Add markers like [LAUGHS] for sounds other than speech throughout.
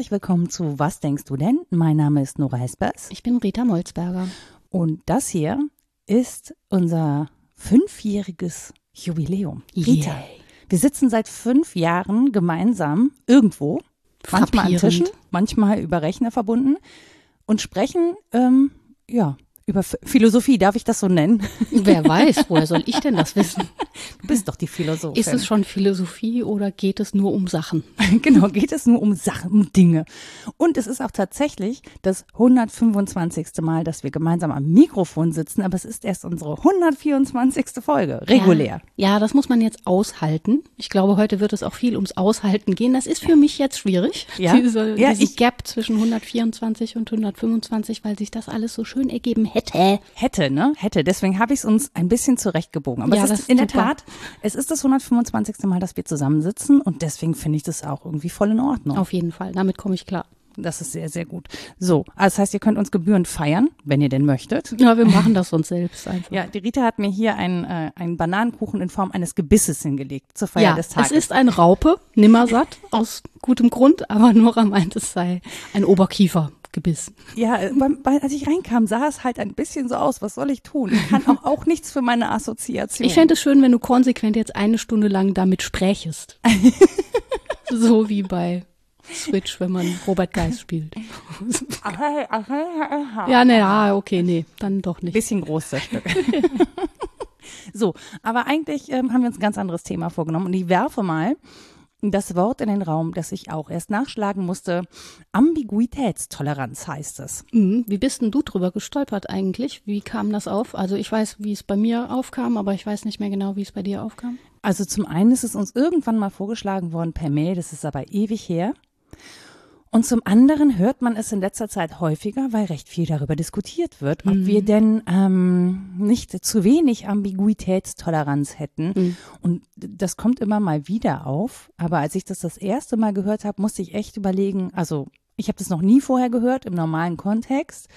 herzlich willkommen zu Was denkst du denn? Mein Name ist Nora Hespers Ich bin Rita Molzberger. und das hier ist unser fünfjähriges Jubiläum. Rita, Yay. wir sitzen seit fünf Jahren gemeinsam irgendwo, manchmal an. Tischen, manchmal über Rechner verbunden und sprechen, ähm, ja, über Philosophie, darf ich das so nennen? [LAUGHS] Wer weiß, woher soll ich denn das wissen? Du bist doch die Philosophin. Ist es schon Philosophie oder geht es nur um Sachen? [LAUGHS] Genau, geht es nur um Sachen, um Dinge. Und es ist auch tatsächlich das 125. Mal, dass wir gemeinsam am Mikrofon sitzen, aber es ist erst unsere 124. Folge, regulär. Ja, ja, das muss man jetzt aushalten. Ich glaube, heute wird es auch viel ums Aushalten gehen. Das ist für mich jetzt schwierig, Ja. diese, Ja, diesen ich- Gap zwischen 124 und 125, weil sich das alles so schön ergeben hätte. Hätte, ne? Hätte. Deswegen habe ich es uns ein bisschen zurechtgebogen. Aber Ja, es das ist ist in der super. Tat, es ist das 125. Mal, dass wir zusammensitzen und deswegen finde ich das auch irgendwie voll in Ordnung. Auf jeden Fall, damit komme ich klar. Das ist sehr, sehr gut. So, also das heißt, ihr könnt uns gebührend feiern, wenn ihr denn möchtet. Ja, wir machen das uns selbst einfach. Ja, die Rita hat mir hier einen, äh, einen Bananenkuchen in Form eines Gebisses hingelegt zur Feier Ja, des Tages. es ist ein Raupe, nimmersatt, aus gutem Grund, aber Nora meint, es sei ein Oberkiefergebiss. Ja, äh, beim, bei, als ich reinkam, sah es halt ein bisschen so aus. Was soll ich tun? Ich kann auch, auch nichts für meine Assoziation. Ich fände es schön, wenn du konsequent jetzt eine Stunde lang damit sprächest. [LAUGHS] so wie bei Switch, wenn man Robert Geist spielt. [LAUGHS] Ja, ne, ja, okay, nee, dann doch nicht. bisschen groß das Stück. [LAUGHS] so, aber eigentlich ähm, haben wir uns ein ganz anderes Thema vorgenommen und ich werfe mal das Wort in den Raum, das ich auch erst nachschlagen musste. Ambiguitätstoleranz heißt es. Mhm. Wie bist denn du drüber gestolpert eigentlich? Wie kam das auf? Also ich weiß, wie es bei mir aufkam, aber ich weiß nicht mehr genau, wie es bei dir aufkam. Also zum einen ist es uns irgendwann mal vorgeschlagen worden per Mail, das ist aber ewig her. Und zum anderen hört man es in letzter Zeit häufiger, weil recht viel darüber diskutiert wird, ob wir denn ähm, nicht zu wenig Ambiguitätstoleranz hätten. Und das kommt immer mal wieder auf. Aber als ich das das erste Mal gehört habe, musste ich echt überlegen, also ich habe das noch nie vorher gehört im normalen Kontext.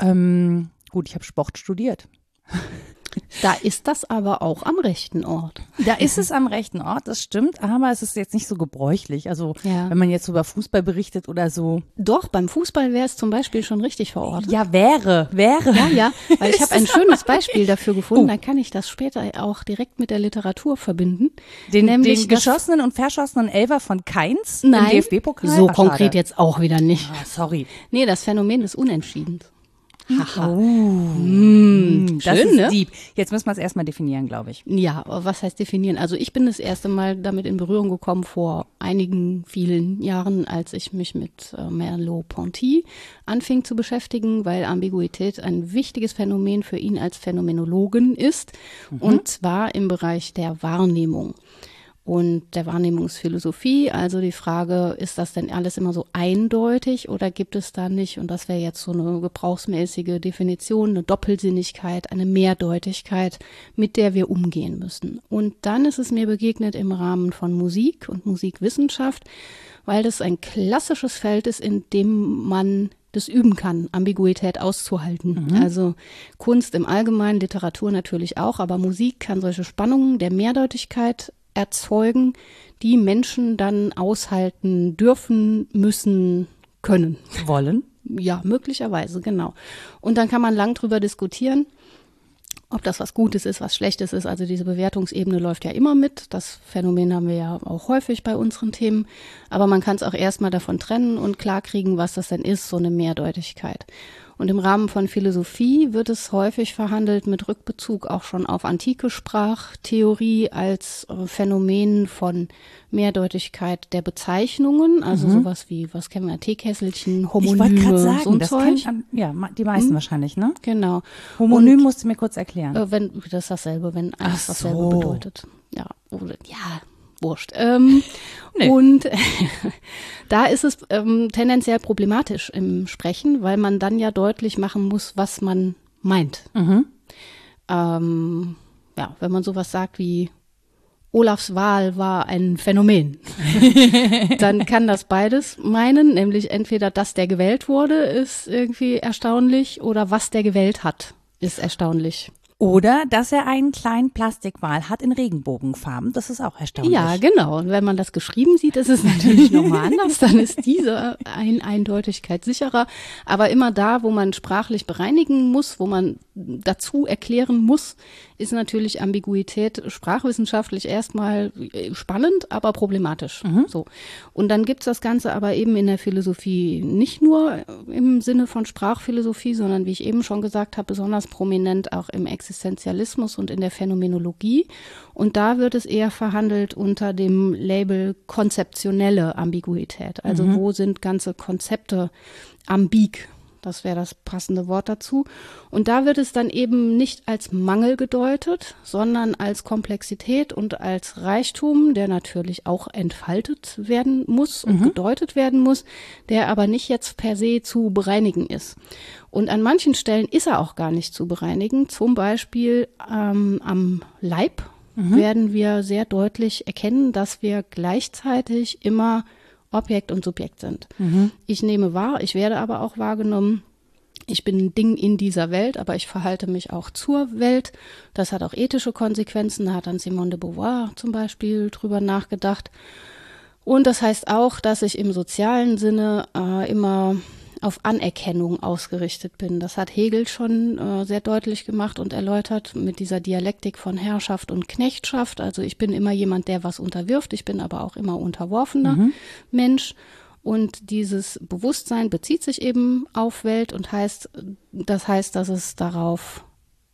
Ähm, gut, ich habe Sport studiert. [LAUGHS] Da ist das aber auch am rechten Ort. Da ist es am rechten Ort, das stimmt, aber es ist jetzt nicht so gebräuchlich. Also Ja. wenn man jetzt über Fußball berichtet oder so. Doch, beim Fußball wäre es zum Beispiel schon richtig verortet. Ja, wäre, wäre. Ja, ja, weil ich [LAUGHS] habe ein schönes Beispiel dafür gefunden, Oh. dann kann ich das später auch direkt mit der Literatur verbinden. Den, Nämlich den geschossenen und verschossenen Elfer von Keins im Nein, DFB-Pokal. so Ach, konkret jetzt auch wieder nicht. Ah, sorry. Nee, das Phänomen des Unentschiedens. Haha. Mm, das schön, ist ne? deep. Jetzt müssen wir es erstmal definieren, glaube ich. Ja, was heißt definieren? Also ich bin das erste Mal damit in Berührung gekommen vor einigen vielen Jahren, als ich mich mit äh, Merleau-Ponty anfing zu beschäftigen, weil Ambiguität ein wichtiges Phänomen für ihn als Phänomenologen ist, und zwar im Bereich der Wahrnehmung und der Wahrnehmungsphilosophie. Also die Frage, ist das denn alles immer so eindeutig oder gibt es da nicht, und das wäre jetzt so eine gebrauchsmäßige Definition, eine Doppelsinnigkeit, eine Mehrdeutigkeit, mit der wir umgehen müssen. Und dann ist es mir begegnet im Rahmen von Musik und Musikwissenschaft, weil das ein klassisches Feld ist, in dem man das üben kann, Ambiguität auszuhalten. Also Kunst im Allgemeinen, Literatur natürlich auch, aber Musik kann solche Spannungen der Mehrdeutigkeit erzeugen, die Menschen dann aushalten dürfen, müssen, können. Wollen? Ja, möglicherweise, genau. Und dann kann man lang drüber diskutieren, ob das was Gutes ist, was Schlechtes ist. Also diese Bewertungsebene läuft ja immer mit. Das Phänomen haben wir ja auch häufig bei unseren Themen. Aber man kann es auch erstmal davon trennen und klarkriegen, was das denn ist, so eine Mehrdeutigkeit. Und im Rahmen von Philosophie wird es häufig verhandelt mit Rückbezug auch schon auf antike Sprachtheorie als äh, Phänomen von Mehrdeutigkeit der Bezeichnungen, also sowas wie, was kennen wir, Teekesselchen, Ich wollte Homonyme, gerade sagen, so ein das Zeug. am- ja, die meisten wahrscheinlich, ne? Genau. Homonym musst du mir kurz erklären. Äh, wenn, das ist dasselbe, wenn Ach alles dasselbe so. bedeutet. Ja, oder, ja, wurscht. Ähm, Nee. Und [LAUGHS] da ist es ähm, tendenziell problematisch im Sprechen, weil man dann ja deutlich machen muss, was man meint. Mhm. Ähm, ja, wenn man sowas sagt wie Olafs Wahl war ein Phänomen, [LAUGHS] dann kann das beides meinen, nämlich entweder, dass der gewählt wurde, ist irgendwie erstaunlich, oder was der gewählt hat, ist erstaunlich. Oder dass er einen kleinen Plastikwal hat in Regenbogenfarben. Das ist auch erstaunlich. Ja, genau. Und wenn man das geschrieben sieht, ist es natürlich [LAUGHS] nochmal anders. Dann ist diese ein Eindeutigkeit sicherer. Aber immer da, wo man sprachlich bereinigen muss, wo man dazu erklären muss, ist natürlich Ambiguität sprachwissenschaftlich erstmal äh, spannend, aber problematisch. Mhm. So. Und dann gibt's das Ganze aber eben in der Philosophie nicht nur im Sinne von Sprachphilosophie, sondern wie ich eben schon gesagt habe, besonders prominent auch im Existenzialismus und in der Phänomenologie. Und da wird es eher verhandelt unter dem Label konzeptionelle Ambiguität. Also mhm. wo sind ganze Konzepte ambig das wäre das passende Wort dazu. Und da wird es dann eben nicht als Mangel gedeutet, sondern als Komplexität und als Reichtum, der natürlich auch entfaltet werden muss und mhm. gedeutet werden muss, der aber nicht jetzt per se zu bereinigen ist. Und an manchen Stellen ist er auch gar nicht zu bereinigen. Zum Beispiel ähm, am Leib mhm. werden wir sehr deutlich erkennen, dass wir gleichzeitig immer Objekt und Subjekt sind. Mhm. Ich nehme wahr, ich werde aber auch wahrgenommen. Ich bin ein Ding in dieser Welt, aber ich verhalte mich auch zur Welt. Das hat auch ethische Konsequenzen. Da hat dann Simone de Beauvoir zum Beispiel drüber nachgedacht. Und das heißt auch, dass ich im sozialen Sinne äh, immer auf Anerkennung ausgerichtet bin. Das hat Hegel schon äh, sehr deutlich gemacht und erläutert mit dieser Dialektik von Herrschaft und Knechtschaft. Also ich bin immer jemand, der was unterwirft, ich bin aber auch immer unterworfener mhm. Mensch. Und dieses Bewusstsein bezieht sich eben auf Welt und heißt, das heißt, dass es darauf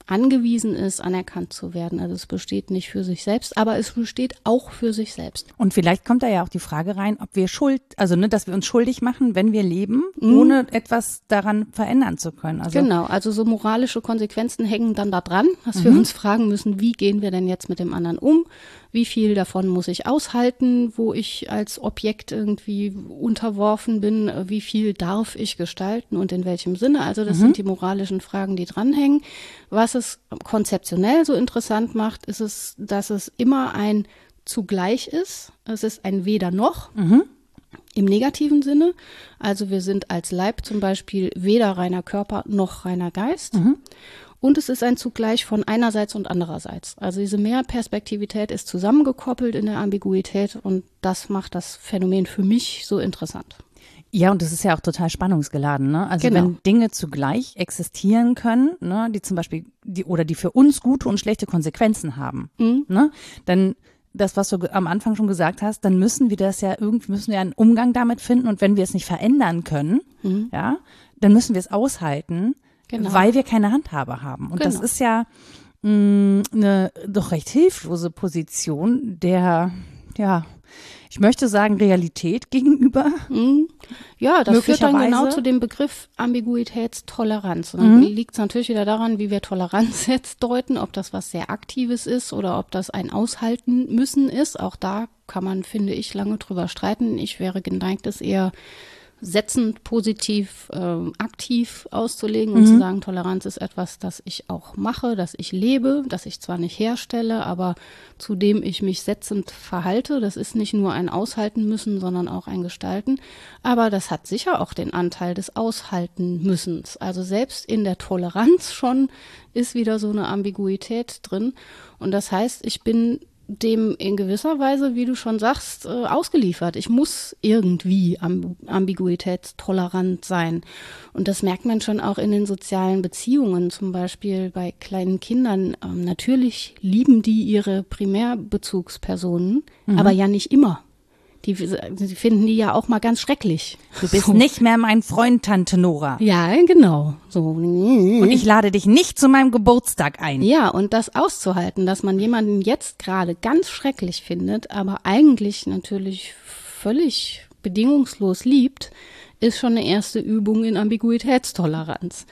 angewiesen ist, anerkannt zu werden. Also es besteht nicht für sich selbst, aber es besteht auch für sich selbst. Und vielleicht kommt da ja auch die Frage rein, ob wir schuld, also ne, dass wir uns schuldig machen, wenn wir leben, mhm. ohne etwas daran verändern zu können. Also genau, also so moralische Konsequenzen hängen dann da dran, dass mhm. wir uns fragen müssen, wie gehen wir denn jetzt mit dem anderen um? Wie viel davon muss ich aushalten, wo ich als Objekt irgendwie unterworfen bin, wie viel darf ich gestalten und in welchem Sinne. Also das mhm. sind die moralischen Fragen, die dranhängen. Was es konzeptionell so interessant macht, ist es, dass es immer ein zugleich ist. Es ist ein weder noch. Mhm. Im negativen Sinne. Also wir sind als Leib zum Beispiel weder reiner Körper noch reiner Geist. Mhm. Und es ist ein Zugleich von einerseits und andererseits. Also diese Mehrperspektivität ist zusammengekoppelt in der Ambiguität und das macht das Phänomen für mich so interessant. Ja, und das ist ja auch total spannungsgeladen, ne? Also genau. wenn Dinge zugleich existieren können, ne, die zum Beispiel, die oder die für uns gute und schlechte Konsequenzen haben, mhm. ne, dann das, was du am Anfang schon gesagt hast, dann müssen wir das ja irgendwie, müssen wir einen Umgang damit finden und wenn wir es nicht verändern können, mhm. ja, dann müssen wir es aushalten genau. weil wir keine Handhabe haben. Und genau. das ist ja mh, mm, eine doch recht hilflose Position der, ja, ich möchte sagen, Realität [LAUGHS] gegenüber. Mhm. Ja, das führt dann genau zu dem Begriff Ambiguitätstoleranz. Und dann mhm. liegt es natürlich wieder daran, wie wir Toleranz [LAUGHS] jetzt deuten, ob das was sehr Aktives ist oder ob das ein Aushalten müssen ist. Auch da kann man, finde ich, lange drüber streiten. Ich wäre geneigt, es eher setzend, positiv, äh, aktiv auszulegen und mhm. zu sagen, Toleranz ist etwas, das ich auch mache, das ich lebe, das ich zwar nicht herstelle, aber zu dem ich mich setzend verhalte. Das ist nicht nur ein Aushalten müssen, sondern auch ein Gestalten. Aber das hat sicher auch den Anteil des Aushalten müssens. Also selbst in der Toleranz schon ist wieder so eine Ambiguität drin. Und das heißt, ich bin dem in gewisser Weise, wie du schon sagst, äh, ausgeliefert. Ich muss irgendwie ambiguitätstolerant sein. Und das merkt man schon auch in den sozialen Beziehungen, zum Beispiel bei kleinen Kindern. Ähm, natürlich lieben die ihre Primärbezugspersonen, mhm. aber ja nicht immer. Die, die finden die ja auch mal ganz schrecklich. Du bist so. nicht mehr mein Freund, Tante Nora. Ja, genau. So. Und ich lade dich nicht zu meinem Geburtstag ein. Ja, und das auszuhalten, dass man jemanden jetzt gerade ganz schrecklich findet, aber eigentlich natürlich völlig bedingungslos liebt, ist schon eine erste Übung in Ambiguitätstoleranz.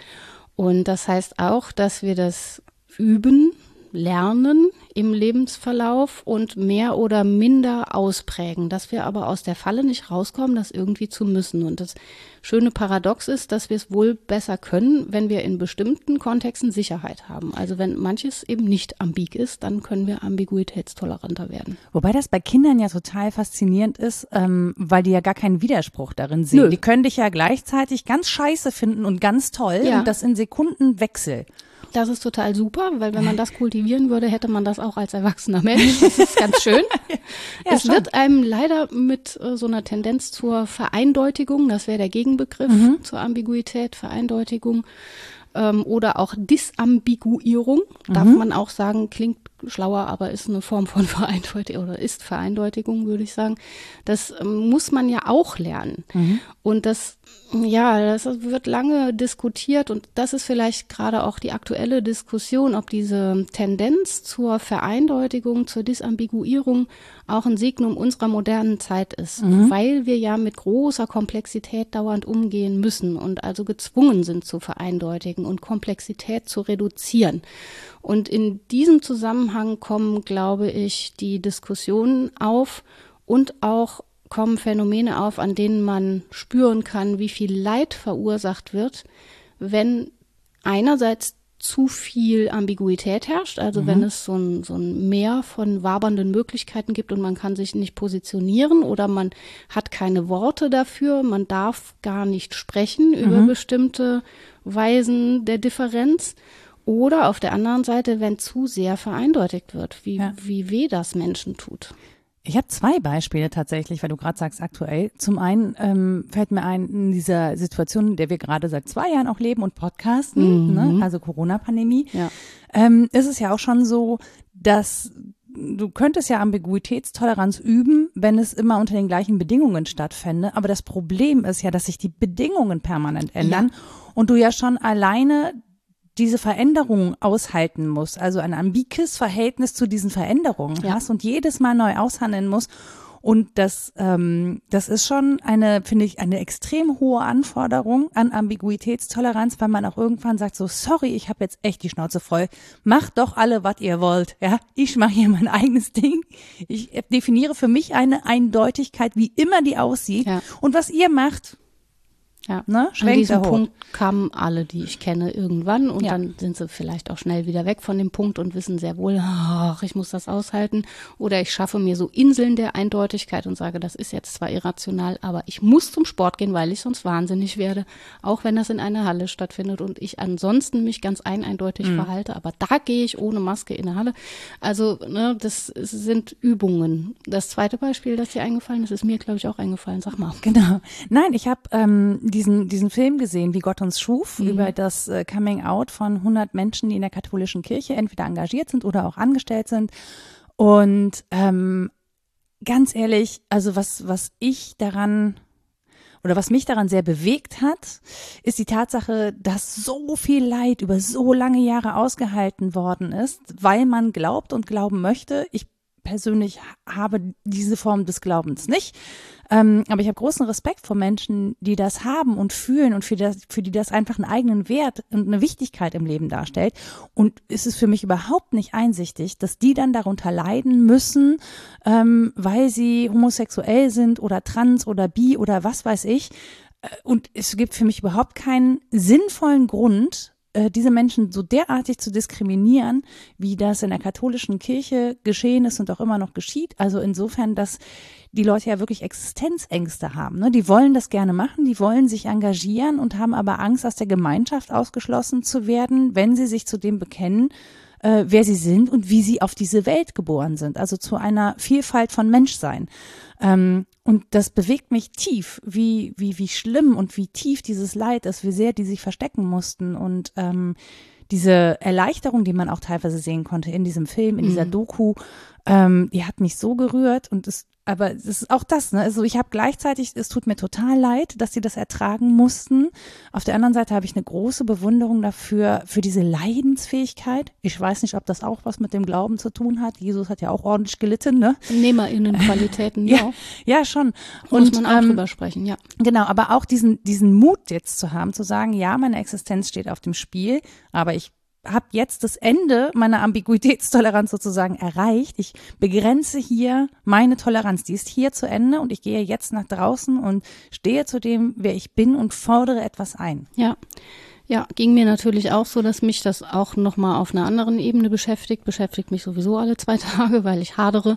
Und das heißt auch, dass wir das üben, lernen im Lebensverlauf und mehr oder minder ausprägen, dass wir aber aus der Falle nicht rauskommen, das irgendwie zu müssen. Und das schöne Paradox ist, dass wir es wohl besser können, wenn wir in bestimmten Kontexten Sicherheit haben. Also wenn manches eben nicht ambig ist, dann können wir ambiguitätstoleranter werden. Wobei das bei Kindern ja total faszinierend ist, ähm, weil die ja gar keinen Widerspruch darin sehen. Nö. Die können dich ja gleichzeitig ganz scheiße finden und ganz toll ja. und das in Sekundenwechsel. Das ist total super, weil wenn man das kultivieren würde, hätte man das auch als erwachsener Mensch. Das ist ganz schön. [LAUGHS] ja, es schon. wird einem leider mit äh, so einer Tendenz zur Vereindeutigung, das wäre der Gegenbegriff mhm. zur Ambiguität, Vereindeutigung, ähm, oder auch Disambiguierung, darf mhm. man auch sagen, klingt schlauer, aber ist eine Form von [LAUGHS] Vereindeutigung oder ist Vereindeutigung, würde ich sagen. Das ähm, muss man ja auch lernen. Mhm. Und das, ja, das wird lange diskutiert und das ist vielleicht gerade auch die aktuelle Diskussion, ob diese Tendenz zur Vereindeutigung, zur Disambiguierung auch ein Signum unserer modernen Zeit ist, mhm. weil wir ja mit großer Komplexität dauernd umgehen müssen und also gezwungen sind zu vereindeutigen und Komplexität zu reduzieren. Und in diesem Zusammenhang kommen, glaube ich, die Diskussionen auf und auch kommen Phänomene auf, an denen man spüren kann, wie viel Leid verursacht wird, wenn einerseits zu viel Ambiguität herrscht, also mhm. wenn es so ein, so ein Meer von wabernden Möglichkeiten gibt und man kann sich nicht positionieren oder man hat keine Worte dafür, man darf gar nicht sprechen mhm. über bestimmte Weisen der Differenz. Oder auf der anderen Seite, wenn zu sehr vereindeutigt wird, wie, ja. wie weh das Menschen tut. Ich habe zwei Beispiele tatsächlich, weil du gerade sagst aktuell. Zum einen ähm, fällt mir ein, in dieser Situation, in der wir gerade seit zwei Jahren auch leben und podcasten, mhm. ne, also Corona-Pandemie, ja. ähm, ist es ja auch schon so, dass du könntest ja Ambiguitätstoleranz üben, wenn es immer unter den gleichen Bedingungen stattfände. Aber das Problem ist ja, dass sich die Bedingungen permanent ändern ja. und du ja schon alleine diese Veränderungen aushalten muss, also ein ambikes Verhältnis zu diesen Veränderungen ja. hast und jedes Mal neu aushandeln muss. Und das, ähm, das ist schon eine, finde ich, eine extrem hohe Anforderung an Ambiguitätstoleranz, weil man auch irgendwann sagt so, sorry, ich habe jetzt echt die Schnauze voll. Macht doch alle, was ihr wollt. Ja, ich mache hier mein [LAUGHS] eigenes Ding. Ich definiere für mich eine Eindeutigkeit, wie immer die aussieht. Ja. Und was ihr macht, ja, ne? An diesem Punkt kamen alle, die ich kenne, irgendwann und ja. dann sind sie vielleicht auch schnell wieder weg von dem Punkt und wissen sehr wohl, ach, ich muss das aushalten. Oder ich schaffe mir so Inseln der Eindeutigkeit und sage, das ist jetzt zwar irrational, aber ich muss zum Sport gehen, weil ich sonst wahnsinnig werde, auch wenn das in einer Halle stattfindet und ich ansonsten mich ganz eindeutig mhm. verhalte. Aber da gehe ich ohne Maske in eine Halle. Also, ne, das sind Übungen. Das zweite Beispiel, das dir eingefallen ist, ist mir, glaube ich, auch eingefallen. Sag mal. Genau. Nein, ich habe ähm, diesen, diesen Film gesehen, wie Gott uns schuf, mhm. über das äh, Coming Out von 100 Menschen, die in der katholischen Kirche entweder engagiert sind oder auch angestellt sind. Und ähm, ganz ehrlich, also was, was ich daran oder was mich daran sehr bewegt hat, ist die Tatsache, dass so viel Leid über so lange Jahre ausgehalten worden ist, weil man glaubt und glauben möchte. Ich persönlich habe diese Form des Glaubens nicht. Ähm, aber ich habe großen Respekt vor Menschen, die das haben und fühlen und für, das, für die das einfach einen eigenen Wert und eine Wichtigkeit im Leben darstellt. Und es ist für mich überhaupt nicht einsichtig, dass die dann darunter leiden müssen, ähm, weil sie homosexuell sind oder trans oder bi oder was weiß ich. Äh, und es gibt für mich überhaupt keinen sinnvollen Grund, äh, diese Menschen so derartig zu diskriminieren, wie das in der katholischen Kirche geschehen ist und auch immer noch geschieht. Also insofern, dass die Leute ja wirklich Existenzängste haben. Ne? Die wollen das gerne machen, die wollen sich engagieren und haben aber Angst, aus der Gemeinschaft ausgeschlossen zu werden, wenn sie sich zu dem bekennen, äh, wer sie sind und wie sie auf diese Welt geboren sind. Also zu einer Vielfalt von Menschsein. Ähm, und das bewegt mich tief, wie, wie, wie schlimm und wie tief dieses Leid ist, wie sehr die sich verstecken mussten und ähm, diese Erleichterung, die man auch teilweise sehen konnte in diesem Film, in dieser mhm. Doku, ähm, die hat mich so gerührt und es aber es ist auch das, ne? Also ich habe gleichzeitig, es tut mir total leid, dass sie das ertragen mussten. Auf der anderen Seite habe ich eine große Bewunderung dafür, für diese Leidensfähigkeit. Ich weiß nicht, ob das auch was mit dem Glauben zu tun hat. Jesus hat ja auch ordentlich gelitten, ne? NehmerInnenqualitäten, [LAUGHS] ja. Ja, schon. Und, Muss man auch ähm, drüber sprechen, ja. Genau, aber auch diesen, diesen Mut jetzt zu haben, zu sagen, ja, meine Existenz steht auf dem Spiel, aber ich habe jetzt das Ende meiner Ambiguitätstoleranz sozusagen erreicht. Ich begrenze hier meine Toleranz. Die ist hier zu Ende und ich gehe jetzt nach draußen und stehe zu dem, wer ich bin und fordere etwas ein. Ja. Ja, ging mir natürlich auch so, dass mich das auch nochmal auf einer anderen Ebene beschäftigt. Beschäftigt mich sowieso alle zwei [LAUGHS] Tage, weil ich hadere.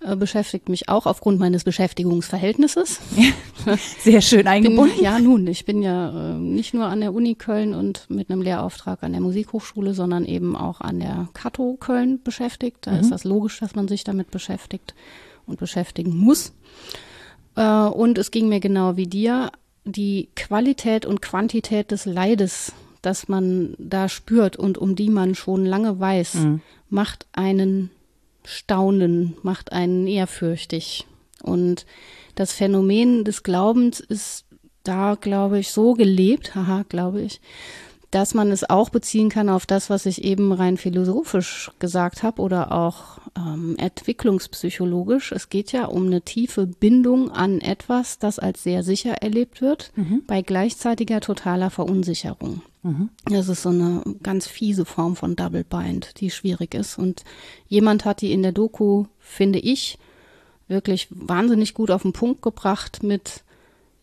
Äh, beschäftigt mich auch aufgrund meines Beschäftigungsverhältnisses. Sehr schön eingebunden. Bin, ja, nun, ich bin ja äh, nicht nur an der Uni Köln und mit einem Lehrauftrag an der Musikhochschule, sondern eben auch an der Kato Köln beschäftigt. Da mhm. ist das logisch, dass man sich damit beschäftigt und beschäftigen muss. Äh, und es ging mir genau wie dir die Qualität und Quantität des Leides, das man da spürt und um die man schon lange weiß, mhm. macht einen staunen, macht einen ehrfürchtig. Und das Phänomen des Glaubens ist da, glaube ich, so gelebt, [LAUGHS] haha, glaube ich, dass man es auch beziehen kann auf das, was ich eben rein philosophisch gesagt habe oder auch ähm, entwicklungspsychologisch. Es geht ja um eine tiefe Bindung an etwas, das als sehr sicher erlebt wird, mhm. bei gleichzeitiger totaler Verunsicherung. Mhm. Das ist so eine ganz fiese Form von Double Bind, die schwierig ist. Und jemand hat die in der Doku, finde ich, wirklich wahnsinnig gut auf den Punkt gebracht mit,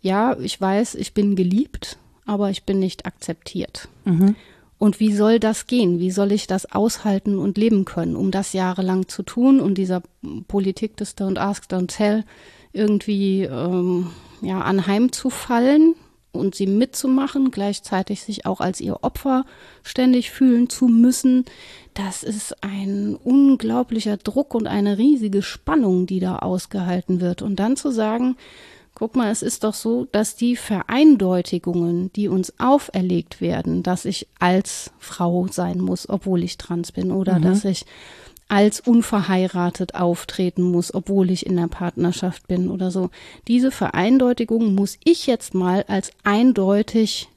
ja, ich weiß, ich bin geliebt, aber ich bin nicht akzeptiert. Mhm. Und wie soll das gehen? Wie soll ich das aushalten und leben können, um das jahrelang zu tun und dieser Politik des Don't Ask, Don't Tell irgendwie ähm, ja, anheimzufallen und sie mitzumachen, gleichzeitig sich auch als ihr Opfer ständig fühlen zu müssen, das ist ein unglaublicher Druck und eine riesige Spannung, die da ausgehalten wird. Und dann zu sagen, Guck mal, es ist doch so, dass die Vereindeutigungen, die uns auferlegt werden, dass ich als Frau sein muss, obwohl ich trans bin, oder mhm. dass ich als unverheiratet auftreten muss, obwohl ich in der Partnerschaft bin oder so. Diese Vereindeutigung muss ich jetzt mal als eindeutig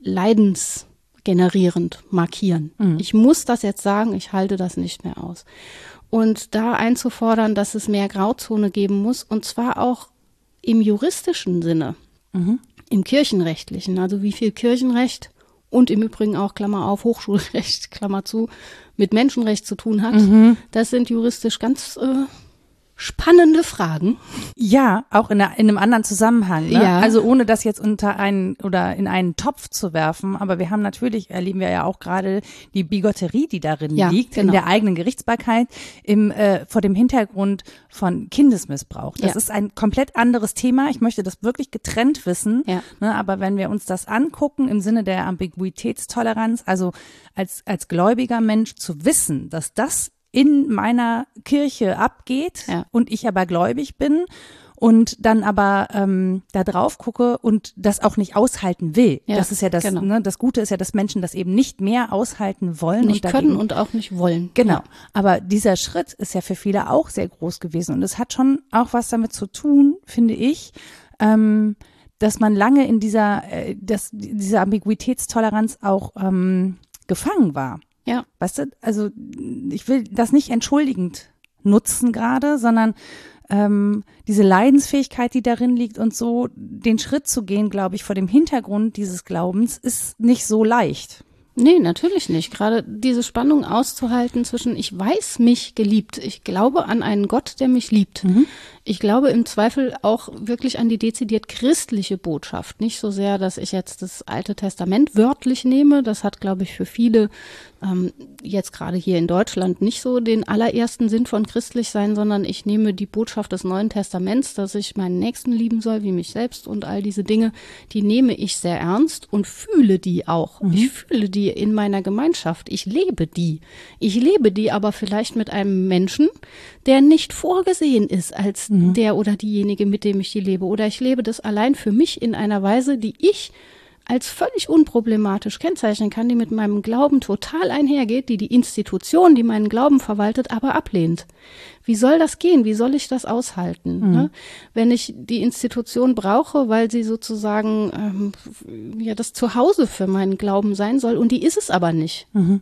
leidensgenerierend markieren. Mhm. Ich muss das jetzt sagen, ich halte das nicht mehr aus. Und da einzufordern, dass es mehr Grauzone geben muss, und zwar auch im juristischen Sinne, mhm. im kirchenrechtlichen, also wie viel Kirchenrecht und im Übrigen auch, Klammer auf, Hochschulrecht, [LAUGHS] Klammer zu, mit Menschenrecht zu tun hat, mhm. das sind juristisch ganz äh, spannende Fragen. Ja, auch in, einer, in einem anderen Zusammenhang. Ne? Ja. Also ohne das jetzt unter einen oder in einen Topf zu werfen. Aber wir haben natürlich, erleben wir ja auch gerade die Bigotterie, die darin ja, liegt, genau. in der eigenen Gerichtsbarkeit, im, äh, vor dem Hintergrund von Kindesmissbrauch. Das ja. ist ein komplett anderes Thema. Ich möchte das wirklich getrennt wissen. Ja. Ne? Aber wenn wir uns das angucken im Sinne der Ambiguitätstoleranz, also als, als gläubiger Mensch zu wissen, dass das in meiner Kirche abgeht ja. und ich aber gläubig bin und dann aber ähm, da drauf gucke und das auch nicht aushalten will. Ja, das ist ja das, genau. ne, das Gute ist ja, dass Menschen das eben nicht mehr aushalten wollen. Nicht und können dagegen, und auch nicht wollen. Genau. Ja. Aber dieser Schritt ist ja für viele auch sehr groß gewesen und es hat schon auch was damit zu tun, finde ich, ähm, dass man lange in dieser, äh, dass dieser Ambiguitätstoleranz auch ähm, gefangen war. Ja. Weißt du, also ich will das nicht entschuldigend nutzen gerade, sondern ähm, diese Leidensfähigkeit, die darin liegt und so den Schritt zu gehen, glaube ich, vor dem Hintergrund dieses Glaubens, ist nicht so leicht. Nee, natürlich nicht. Gerade diese Spannung auszuhalten zwischen, ich weiß mich geliebt, ich glaube an einen Gott, der mich liebt. Mhm. Ich glaube im Zweifel auch wirklich an die dezidiert christliche Botschaft. Nicht so sehr, dass ich jetzt das Alte Testament wörtlich nehme. Das hat, glaube ich, für viele ähm, jetzt gerade hier in Deutschland nicht so den allerersten Sinn von christlich sein, sondern ich nehme die Botschaft des Neuen Testaments, dass ich meinen Nächsten lieben soll, wie mich selbst und all diese Dinge, die nehme ich sehr ernst und fühle die auch. Mhm. Ich fühle die in meiner Gemeinschaft. Ich lebe die. Ich lebe die aber vielleicht mit einem Menschen, der nicht vorgesehen ist als mhm. der oder diejenige, mit dem ich die lebe. Oder ich lebe das allein für mich in einer Weise, die ich als völlig unproblematisch kennzeichnen kann, die mit meinem Glauben total einhergeht, die die Institution, die meinen Glauben verwaltet, aber ablehnt. Wie soll das gehen? Wie soll ich das aushalten? Mhm. Ne? Wenn ich die Institution brauche, weil sie sozusagen ähm, ja das Zuhause für meinen Glauben sein soll und die ist es aber nicht. Mhm.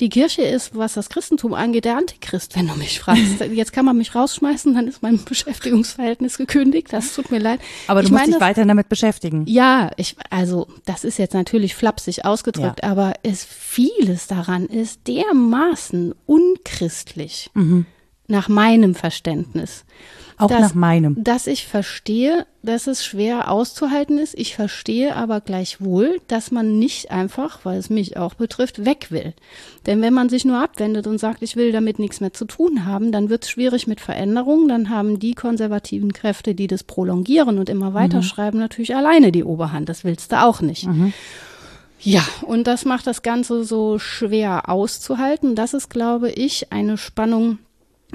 Die Kirche ist, was das Christentum angeht, der Antichrist, wenn du mich fragst. [LAUGHS] Jetzt kann man mich rausschmeißen, dann ist mein Beschäftigungsverhältnis gekündigt. Das tut mir leid. Aber du ich musst meine, dich weiter damit beschäftigen. Ja, ich, also, das ist jetzt natürlich flapsig ausgedrückt, ja. aber es vieles daran ist dermaßen unchristlich. Mhm nach meinem Verständnis. Auch dass, nach meinem. Dass ich verstehe, dass es schwer auszuhalten ist. Ich verstehe aber gleichwohl, dass man nicht einfach, weil es mich auch betrifft, weg will. Denn wenn man sich nur abwendet und sagt, ich will damit nichts mehr zu tun haben, dann wird es schwierig mit Veränderungen. Dann haben die konservativen Kräfte, die das prolongieren und immer weiterschreiben, mhm. natürlich alleine die Oberhand. Das willst du auch nicht. Mhm. Ja, und das macht das Ganze so schwer auszuhalten. Das ist, glaube ich, eine Spannung,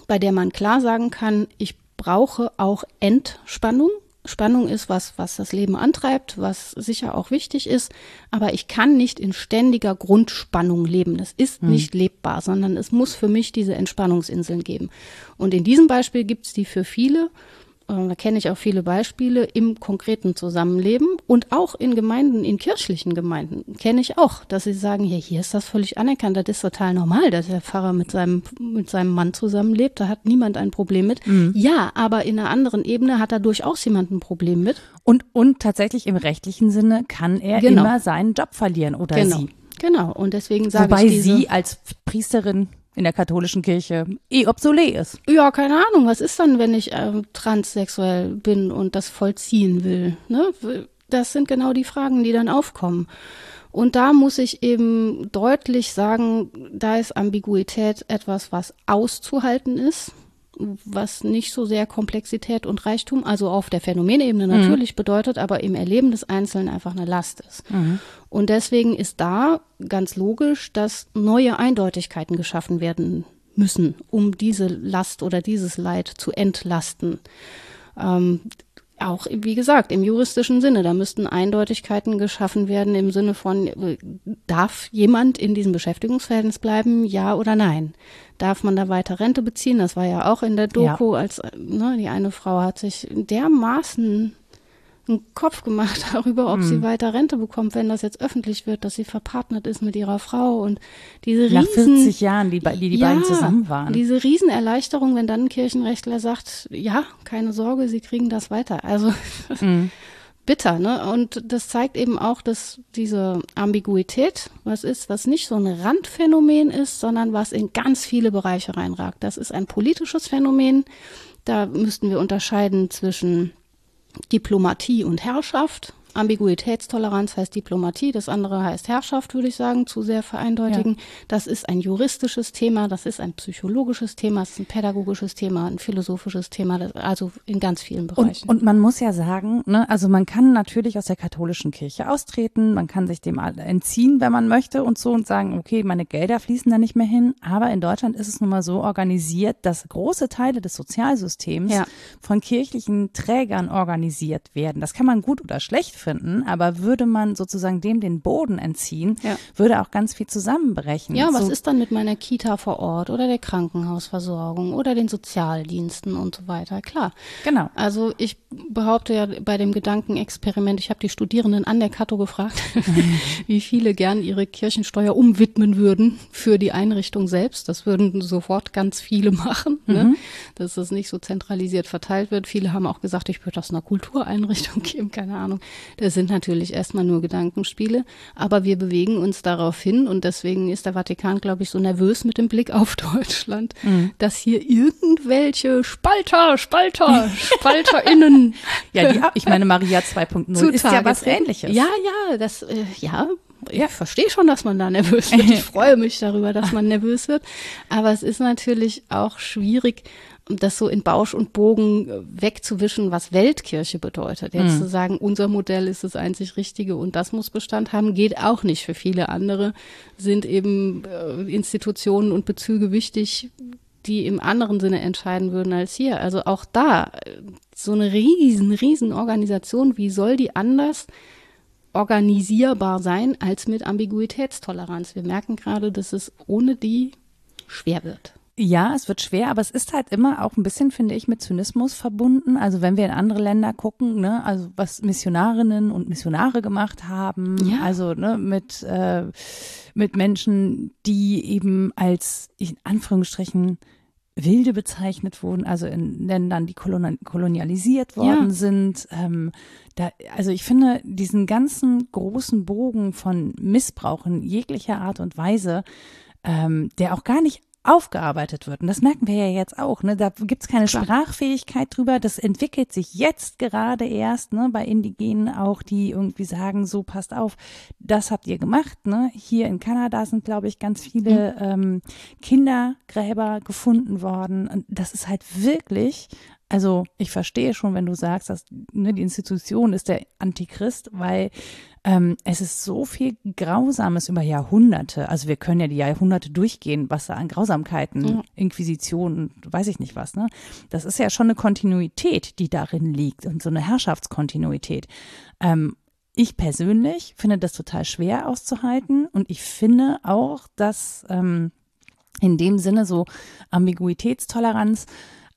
bei der man klar sagen kann, ich brauche auch Entspannung. Spannung ist was, was das Leben antreibt, was sicher auch wichtig ist, aber ich kann nicht in ständiger Grundspannung leben. Das ist hm. nicht lebbar, sondern es muss für mich diese Entspannungsinseln geben. Und in diesem Beispiel gibt es die für viele da kenne ich auch viele Beispiele im konkreten Zusammenleben und auch in Gemeinden, in kirchlichen Gemeinden kenne ich auch, dass sie sagen, ja, hier ist das völlig anerkannt, das ist total normal, dass der Pfarrer mit seinem, mit seinem Mann zusammenlebt, da hat niemand ein Problem mit. Mhm. Ja, aber in einer anderen Ebene hat da durchaus jemand ein Problem mit. Und, und tatsächlich im rechtlichen Sinne kann er genau. immer seinen Job verlieren oder genau. sie. Genau, und deswegen sage Wobei ich diese, sie als Priesterin in der katholischen Kirche eh obsolet ist. Ja, keine Ahnung. Was ist dann, wenn ich äh, transsexuell bin und das vollziehen will? Ne? Das sind genau die Fragen, die dann aufkommen. Und da muss ich eben deutlich sagen, da ist Ambiguität etwas, was auszuhalten ist was nicht so sehr Komplexität und Reichtum, also auf der Phänomenebene mhm. natürlich mhm. bedeutet, aber im Erleben des Einzelnen einfach eine Last ist. Mhm. Und deswegen ist da ganz logisch, dass neue Eindeutigkeiten geschaffen werden müssen, um diese Last oder dieses Leid zu entlasten. Ähm, auch, wie gesagt, im juristischen Sinne. Da müssten Eindeutigkeiten geschaffen werden im Sinne von, äh, darf jemand in diesem Beschäftigungsverhältnis bleiben, ja oder nein? Darf man da weiter Rente beziehen? Das war ja auch in der Doku, ja. als ne, die eine Frau hat sich dermaßen einen Kopf gemacht [LAUGHS] darüber, ob hm. sie weiter Rente bekommt, wenn das jetzt öffentlich wird, dass sie verpartnert ist mit ihrer Frau und diese riesen... Nach 40 Jahren, die, die, die ja, beiden zusammen waren. diese Riesenerleichterung, wenn dann ein Kirchenrechtler sagt, ja, keine Sorge, sie kriegen das weiter. Also [LAUGHS] hm. Bitter, ne? Und das zeigt eben auch, dass diese Ambiguität was ist, was nicht so ein Randphänomen ist, sondern was in ganz viele Bereiche reinragt. Das ist ein politisches Phänomen. Da müssten wir unterscheiden zwischen Diplomatie und Herrschaft. Ambiguitätstoleranz heißt Diplomatie, das andere heißt Herrschaft, würde ich sagen, zu sehr vereindeutigen. Ja. Das ist ein juristisches Thema, das ist ein psychologisches Thema, das ist ein pädagogisches Thema, ein philosophisches Thema, also in ganz vielen Bereichen. Und, und man muss ja sagen, ne, also man kann natürlich aus der katholischen Kirche austreten, man kann sich dem entziehen, wenn man möchte und so und sagen, okay, meine Gelder fließen da nicht mehr hin. Aber in Deutschland ist es nun mal so organisiert, dass große Teile des Sozialsystems ja. von kirchlichen Trägern organisiert werden. Das kann man gut oder schlecht finden, aber würde man sozusagen dem den Boden entziehen, ja. würde auch ganz viel zusammenbrechen. Ja, was ist dann mit meiner Kita vor Ort oder der Krankenhausversorgung oder den Sozialdiensten und so weiter? Klar. Genau. Also ich behaupte ja bei dem Gedankenexperiment, ich habe die Studierenden an der Kato gefragt, [LAUGHS] wie viele gern ihre Kirchensteuer umwidmen würden für die Einrichtung selbst. Das würden sofort ganz viele machen, ne? mhm. ne? dass es nicht so zentralisiert verteilt wird. Viele haben auch gesagt, ich würde das einer Kultureinrichtung [LAUGHS] geben, keine Ahnung. Das sind natürlich erstmal nur Gedankenspiele, aber wir bewegen uns darauf hin und deswegen ist der Vatikan, glaube ich, so nervös mit dem Blick auf [LAUGHS] Deutschland, mhm. dass hier irgendwelche Spalter, Spalter, [LAUGHS] SpalterInnen. ja, die, ich meine, Maria 2.0 ist ja was ähnliches. Ja, ja, das, äh, ja, ich ja. verstehe schon, dass man da nervös wird. Ich [LAUGHS] freue mich darüber, dass man nervös wird. Aber es ist natürlich auch schwierig, das so in Bausch und Bogen äh, wegzuwischen, was Weltkirche bedeutet. Jetzt mhm. zu sagen, unser Modell ist das einzig Richtige und das muss Bestand haben, geht auch nicht. Für viele andere sind eben äh, Institutionen und Bezüge wichtig, die im anderen Sinne entscheiden würden als hier. Also auch da, äh, so eine riesen, riesen Organisation, wie soll die anders organisierbar sein als mit Ambiguitätstoleranz? Wir merken gerade, dass es ohne die schwer wird. Ja, es wird schwer, aber es ist halt immer auch ein bisschen, finde ich, mit Zynismus verbunden. Also wenn wir in andere Länder gucken, ne, also was Missionarinnen und Missionare gemacht haben, ja. also ne, mit, äh, mit Menschen, die eben als in Anführungsstrichen Wilde bezeichnet wurden, also in Ländern, die kolonialisiert worden ja. sind. Ähm, da, also ich finde diesen ganzen großen Bogen von Missbrauch in jeglicher Art und Weise, ähm, der auch gar nicht aufgearbeitet wird. Und das merken wir ja jetzt auch. Ne? Da gibt es keine Klar. Sprachfähigkeit drüber. Das entwickelt sich jetzt gerade erst ne? bei Indigenen auch, die irgendwie sagen, so passt auf, das habt ihr gemacht. Ne? Hier in Kanada sind, glaube ich, ganz viele ähm, Kindergräber gefunden worden. Und das ist halt wirklich also ich verstehe schon, wenn du sagst, dass ne, die Institution ist der Antichrist, weil ähm, es ist so viel Grausames über Jahrhunderte. Also wir können ja die Jahrhunderte durchgehen, was da an Grausamkeiten, Ja. Inquisition und weiß ich nicht was. Ne, das ist ja schon eine Kontinuität, die darin liegt und so eine Herrschaftskontinuität. Ähm, ich persönlich finde das total schwer auszuhalten und ich finde auch, dass ähm, in dem Sinne so Ambiguitätstoleranz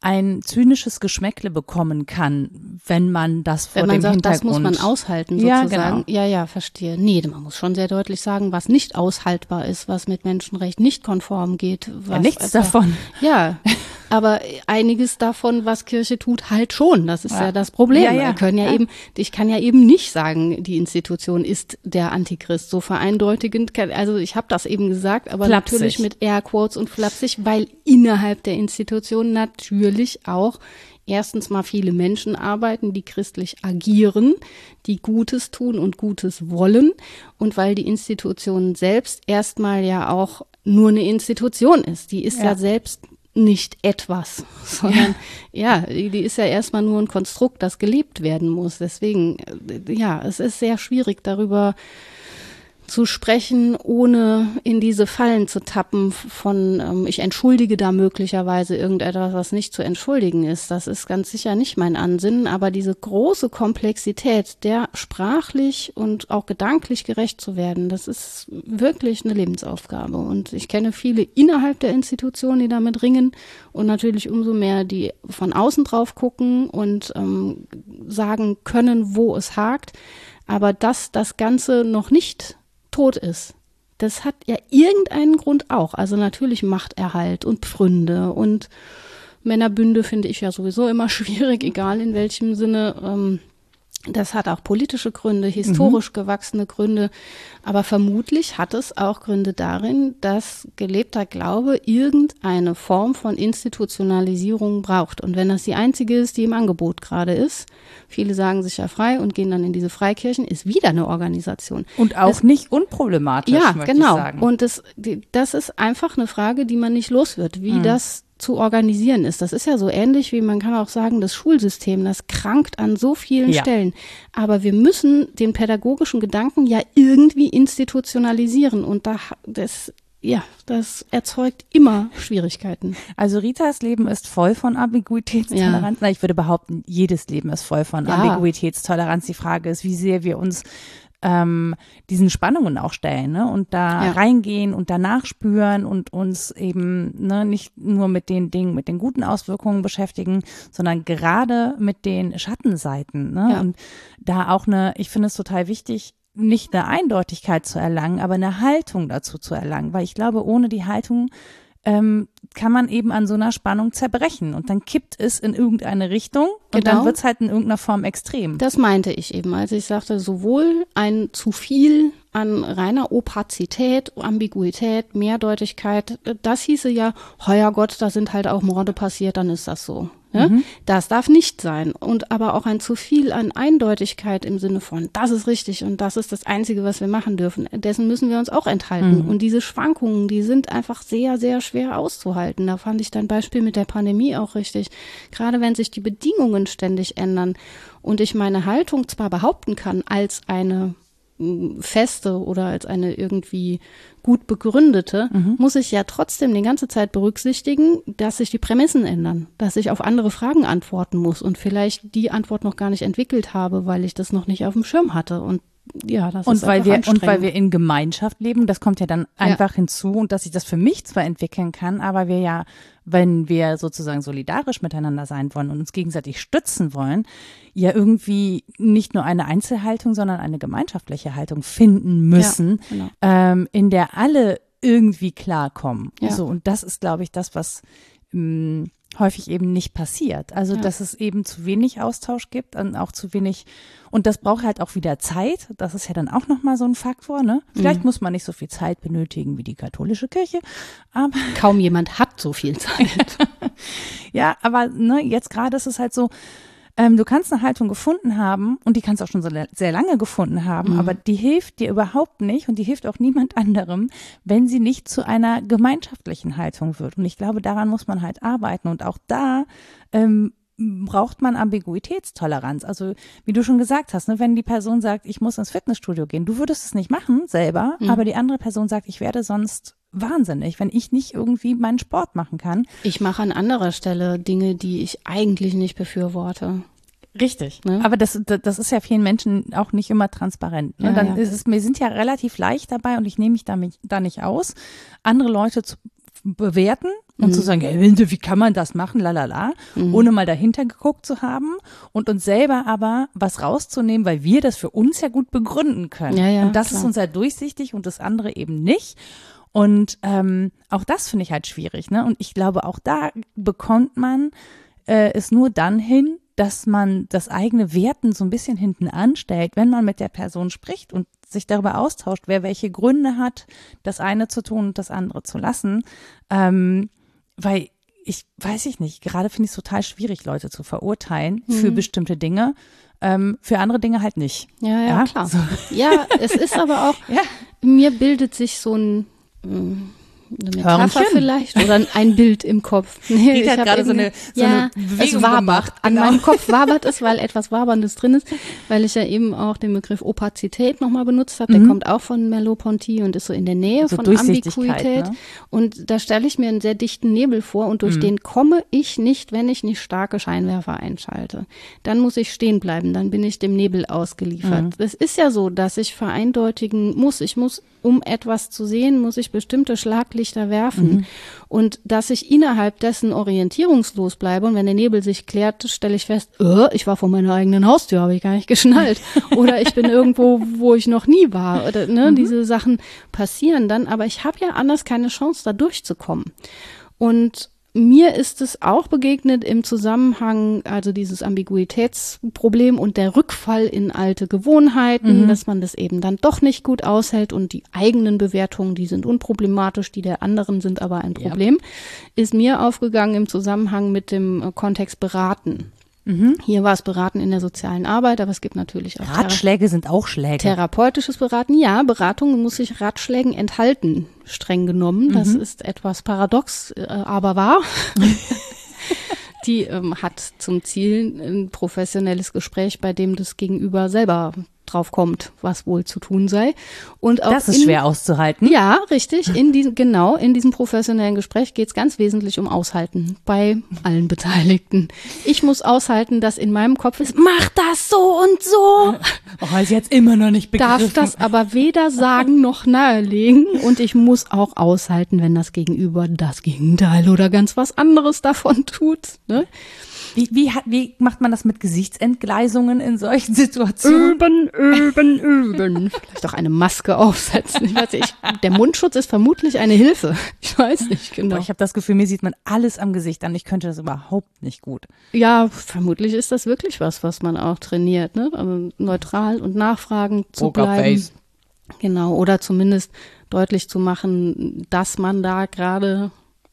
ein zynisches Geschmäckle bekommen kann, wenn man das vor Wenn man dem sagt, das Hintergrund muss man aushalten, Ja, sozusagen. genau. Ja, ja, verstehe. Nee, man muss schon sehr deutlich sagen, was nicht aushaltbar ist, was mit Menschenrecht nicht konform geht. Was ja, nichts einfach- davon. Ja, [LAUGHS] aber einiges davon, was Kirche tut, halt schon. Das ist ja, Ja. das Problem. Ja, ja, Wir können ja, ja. eben, ich kann ja eben nicht sagen, die Institution ist der Antichrist. So vereindeutigend, kann, also ich habe das eben gesagt, aber Flapsig. natürlich mit Airquotes und flapsig, weil innerhalb der Institution natürlich auch erstens mal viele Menschen arbeiten, die christlich agieren, die Gutes tun und Gutes wollen und weil die Institution selbst erstmal ja auch nur eine Institution ist. Die ist ja, Ja. selbst nicht etwas, [LAUGHS] sondern ja, die, die ist ja erstmal nur ein Konstrukt, das gelebt werden muss. Deswegen, äh, ja, es ist sehr schwierig darüber zu sprechen, ohne in diese Fallen zu tappen von, ähm, ich entschuldige da möglicherweise irgendetwas, was nicht zu entschuldigen ist. Das ist ganz sicher nicht mein Ansinnen, aber diese große Komplexität, der sprachlich und auch gedanklich gerecht zu werden, das ist wirklich eine Lebensaufgabe. Und ich kenne viele innerhalb der Institution, die damit ringen und natürlich umso mehr, die von außen drauf gucken und ähm, sagen können, wo es hakt. Aber dass das Ganze noch nicht tot ist, das hat ja irgendeinen Grund auch. Also natürlich Machterhalt und Pfründe und Männerbünde finde ich ja sowieso immer [LAUGHS] schwierig, egal in welchem Sinne. Ähm, das hat auch politische Gründe, historisch gewachsene Gründe, aber vermutlich hat es auch Gründe darin, dass gelebter Glaube irgendeine Form von Institutionalisierung braucht. Und wenn das die einzige ist, die im Angebot gerade ist, viele sagen sich ja frei und gehen dann in diese Freikirchen, ist wieder eine Organisation. Und auch Das- nicht unproblematisch, Ja, möchte genau. ich sagen. Und das, die, das ist einfach eine Frage, die man nicht los wird, Mhm. wie das zu organisieren ist. Das ist ja so ähnlich wie man kann auch sagen, das Schulsystem, das krankt an so vielen Ja. Stellen. Aber wir müssen den pädagogischen Gedanken ja irgendwie institutionalisieren und da das ja, das erzeugt immer Schwierigkeiten. Also Ritas Leben ist voll von Ambiguitätstoleranz. Na, ich würde behaupten, jedes Leben ist voll von Ja. Ambiguitätstoleranz. Die Frage ist, wie sehr wir uns ähm, diesen Spannungen auch stellen ne? und da Ja. reingehen und danach spüren und uns eben ne, nicht nur mit den Dingen, mit den guten Auswirkungen beschäftigen, sondern gerade mit den Schattenseiten. Ne? Ja. Und da auch eine, ich finde es total wichtig, nicht eine Eindeutigkeit zu erlangen, aber eine Haltung dazu zu erlangen, weil ich glaube, ohne die Haltung ähm, kann man eben an so einer Spannung zerbrechen und dann kippt es in irgendeine Richtung und Genau. dann wird es halt in irgendeiner Form extrem. Das meinte ich eben, als ich sagte, sowohl ein zu viel an reiner Opazität, Ambiguität, Mehrdeutigkeit, das hieße ja, heuer Gott, da sind halt auch Morde passiert, dann ist das so. Ne? Das darf nicht sein. Und aber auch ein zu viel an Eindeutigkeit im Sinne von, das ist richtig und das ist das Einzige, was wir machen dürfen. Dessen müssen wir uns auch enthalten. Und diese Schwankungen, die sind einfach sehr, sehr schwer auszuhalten. Da fand ich dein Beispiel mit der Pandemie auch richtig. Gerade wenn sich die Bedingungen ständig ändern und ich meine Haltung zwar behaupten kann als eine feste oder als eine irgendwie gut begründete, muss ich ja trotzdem die ganze Zeit berücksichtigen, dass sich die Prämissen ändern, dass ich auf andere Fragen antworten muss und vielleicht die Antwort noch gar nicht entwickelt habe, weil ich das noch nicht auf dem Schirm hatte. Und ja, das Und ist weil wir und weil wir in Gemeinschaft leben, das kommt ja dann einfach hinzu und dass ich das für mich zwar entwickeln kann, aber wir ja, wenn wir sozusagen solidarisch miteinander sein wollen und uns gegenseitig stützen wollen, ja irgendwie nicht nur eine Einzelhaltung, sondern eine gemeinschaftliche Haltung finden müssen, genau. ähm, in der alle irgendwie klarkommen. Ja. So und das ist, glaube ich, das, was ähm, häufig eben nicht passiert. Also Ja. dass es eben zu wenig Austausch gibt und auch zu wenig und das braucht halt auch wieder Zeit. Das ist ja dann auch noch mal so ein Faktor. Ne? Vielleicht muss man nicht so viel Zeit benötigen wie die katholische Kirche, aber Kaum jemand hat so viel Zeit. [LAUGHS] ja, aber ne, jetzt gerade ist es halt so. Ähm, du kannst eine Haltung gefunden haben und die kannst auch schon so sehr lange gefunden haben, aber die hilft dir überhaupt nicht und die hilft auch niemand anderem, wenn sie nicht zu einer gemeinschaftlichen Haltung wird. Und ich glaube, daran muss man halt arbeiten. Und auch da ähm, braucht man Ambiguitätstoleranz. Also wie du schon gesagt hast, ne, wenn die Person sagt, ich muss ins Fitnessstudio gehen, du würdest es nicht machen selber, aber die andere Person sagt, ich werde sonst wahnsinnig, wenn ich nicht irgendwie meinen Sport machen kann. Ich mache an anderer Stelle Dinge, die ich eigentlich nicht befürworte. Richtig. Ne? Aber das, das ist ja vielen Menschen auch nicht immer transparent. Ne? Ja, Dann ja. ist es, wir sind ja relativ leicht dabei und ich nehme mich da, mich da nicht aus, andere Leute zu bewerten und Mhm. zu sagen, ja, wie kann man das machen, lalala, ohne mal dahinter geguckt zu haben und uns selber aber was rauszunehmen, weil wir das für uns ja gut begründen können. Ja, ja, und das klar. ist uns ja durchsichtig und das andere eben nicht. Und ähm, auch das finde ich halt schwierig. Ne? Und ich glaube, auch da bekommt man äh, es nur dann hin, dass man das eigene Werten so ein bisschen hinten anstellt, wenn man mit der Person spricht und sich darüber austauscht, wer welche Gründe hat, das eine zu tun und das andere zu lassen. Ähm, weil ich weiß ich nicht, gerade finde ich es total schwierig, Leute zu verurteilen für bestimmte Dinge, ähm, für andere Dinge halt nicht. Ja, ja, Ja, klar. so. Ja, es ist aber auch, [LAUGHS] Ja. mir bildet sich so ein, eine Metapher Hörnchen. vielleicht oder ein Bild im Kopf. [LAUGHS] Nee, Geht ich halt gerade so eine- so ja, eine es wabert. gemacht, An genau. meinem Kopf [LAUGHS] wabert es, weil etwas Waberndes drin ist, weil ich ja eben auch den Begriff Opazität nochmal benutzt habe. Der kommt auch von Merleau-Ponty und ist so in der Nähe Mhm. So von Ambiguität. ne? Und da stelle ich mir einen sehr dichten Nebel vor und Mhm. durch den komme ich nicht, wenn ich nicht starke Scheinwerfer einschalte. Dann muss ich stehen bleiben, dann bin ich dem Nebel ausgeliefert. Es ist ja so, dass ich vereindeutigen muss. Ich muss, um etwas zu sehen, muss ich bestimmte Schlaglichter werfen. Und dass ich innerhalb dessen orientierungslos bleibe und wenn der Nebel sich klärt, stelle ich fest, äh, ich war vor meiner eigenen Haustür, habe ich gar nicht geschnallt. [LAUGHS] Oder ich bin irgendwo, wo ich noch nie war. Oder, ne, Diese Sachen passieren dann, aber ich habe ja anders keine Chance, da durchzukommen. Und mir ist es auch begegnet im Zusammenhang, also dieses Ambiguitätsproblem und der Rückfall in alte Gewohnheiten, dass man das eben dann doch nicht gut aushält und die eigenen Bewertungen, die sind unproblematisch, die der anderen sind aber ein Ja. Problem, ist mir aufgegangen im Zusammenhang mit dem äh, Kontext Beraten. Hier war es Beraten in der sozialen Arbeit, aber es gibt natürlich auch Thera- Ratschläge sind auch Schläge. Therapeutisches Beraten, ja, Beratung muss sich Ratschlägen enthalten, streng genommen. Das ist etwas paradox, äh, aber wahr. [LAUGHS] Die ähm, hat zum Ziel ein professionelles Gespräch, bei dem das Gegenüber selber drauf kommt, was wohl zu tun sei. Und auch das ist in, schwer auszuhalten. Ja, richtig. In [LAUGHS] diesem, genau, in diesem professionellen Gespräch geht es ganz wesentlich um Aushalten bei allen Beteiligten. Ich muss aushalten, dass in meinem Kopf ist, mach das so und so. [LAUGHS] Oh, ist jetzt immer noch nicht begriffen. darf das aber weder sagen noch nahelegen und ich muss auch aushalten, wenn das Gegenüber das Gegenteil oder ganz was anderes davon tut. Ne? Wie, wie, hat, wie macht man das mit Gesichtsentgleisungen in solchen Situationen? Üben, üben, üben. [LAUGHS] Vielleicht auch eine Maske aufsetzen. Ich weiß nicht, ich, der Mundschutz ist vermutlich eine Hilfe. Ich weiß nicht genau. Boah, ich habe das Gefühl, mir sieht man alles am Gesicht an. Ich könnte das überhaupt nicht gut. Ja, vermutlich ist das wirklich was, was man auch trainiert. Ne? Also neutral und nachfragen zu bleiben. Genau, oder zumindest deutlich zu machen, dass man da gerade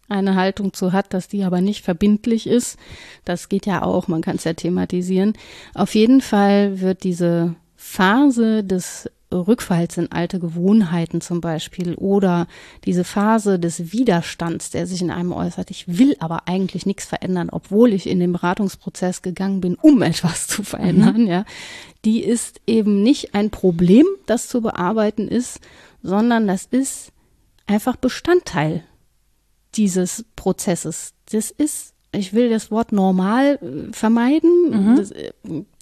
eine Haltung zu hat, dass die aber nicht verbindlich ist. Das geht ja auch, man kann es ja thematisieren. Auf jeden Fall wird diese Phase des Rückfalls in alte Gewohnheiten zum Beispiel oder diese Phase des Widerstands, der sich in einem äußert, ich will aber eigentlich nichts verändern, obwohl ich in den Beratungsprozess gegangen bin, um [LAUGHS] etwas zu verändern, ja, die ist eben nicht ein Problem, das zu bearbeiten ist, sondern das ist einfach Bestandteil dieses Prozesses. Das ist, ich will das Wort normal äh, vermeiden. Das, äh,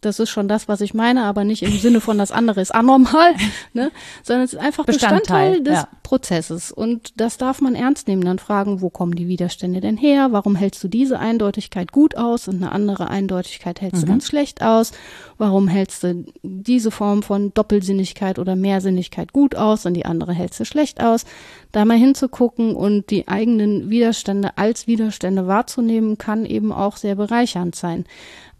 das ist schon das, was ich meine, aber nicht im Sinne von das andere ist anormal, [LAUGHS] ne? sondern es ist einfach Bestandteil, Bestandteil des ja. Prozesses. Und das darf man ernst nehmen. Dann fragen, wo kommen die Widerstände denn her? Warum hältst du diese Eindeutigkeit gut aus und eine andere Eindeutigkeit hältst mhm. du ganz schlecht aus? Warum hältst du diese Form von Doppelsinnigkeit oder Mehrsinnigkeit gut aus und die andere hältst du schlecht aus? Da mal hinzugucken und die eigenen Widerstände als Widerstände wahrzunehmen, kann eben auch sehr bereichernd sein.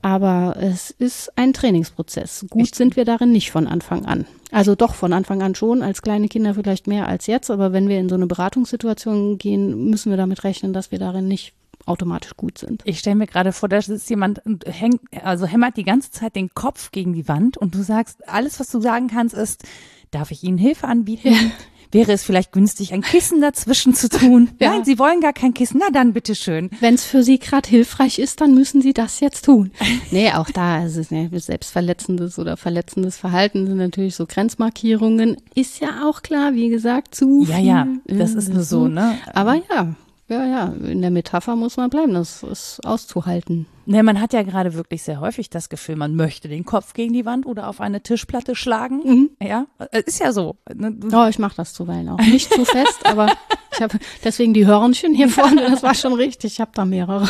Aber es ist ein Trainingsprozess. Gut ich sind wir darin nicht von Anfang an. Also doch von Anfang an schon, als kleine Kinder vielleicht mehr als jetzt. Aber wenn wir in so eine Beratungssituation gehen, müssen wir damit rechnen, dass wir darin nicht automatisch gut sind. Ich stelle mir gerade vor, da ist jemand und hängt, also hämmert die ganze Zeit den Kopf gegen die Wand und du sagst, alles, was du sagen kannst, ist, darf ich Ihnen Hilfe anbieten? Ja. [LAUGHS] Wäre es vielleicht günstig, ein Kissen dazwischen zu tun? Ja. Nein, Sie wollen gar kein Kissen. Na dann, bitteschön. Wenn es für Sie gerade hilfreich ist, dann müssen Sie das jetzt tun. [LAUGHS] nee, auch da ist es ne, selbstverletzendes oder verletzendes Verhalten sind natürlich so Grenzmarkierungen. Ist ja auch klar, wie gesagt, zu Ja, ja, das ist nur so, ne? Aber ja, ja, ja, in der Metapher muss man bleiben, das ist auszuhalten. Ne, man hat ja gerade wirklich sehr häufig das Gefühl, man möchte den Kopf gegen die Wand oder auf eine Tischplatte schlagen. Mhm. Ja, äh, ist ja so. Oh, ich mache das zuweilen auch. Nicht zu fest, [LAUGHS] aber ich habe deswegen die Hörnchen hier vorne, das war schon richtig. Ich habe da mehrere.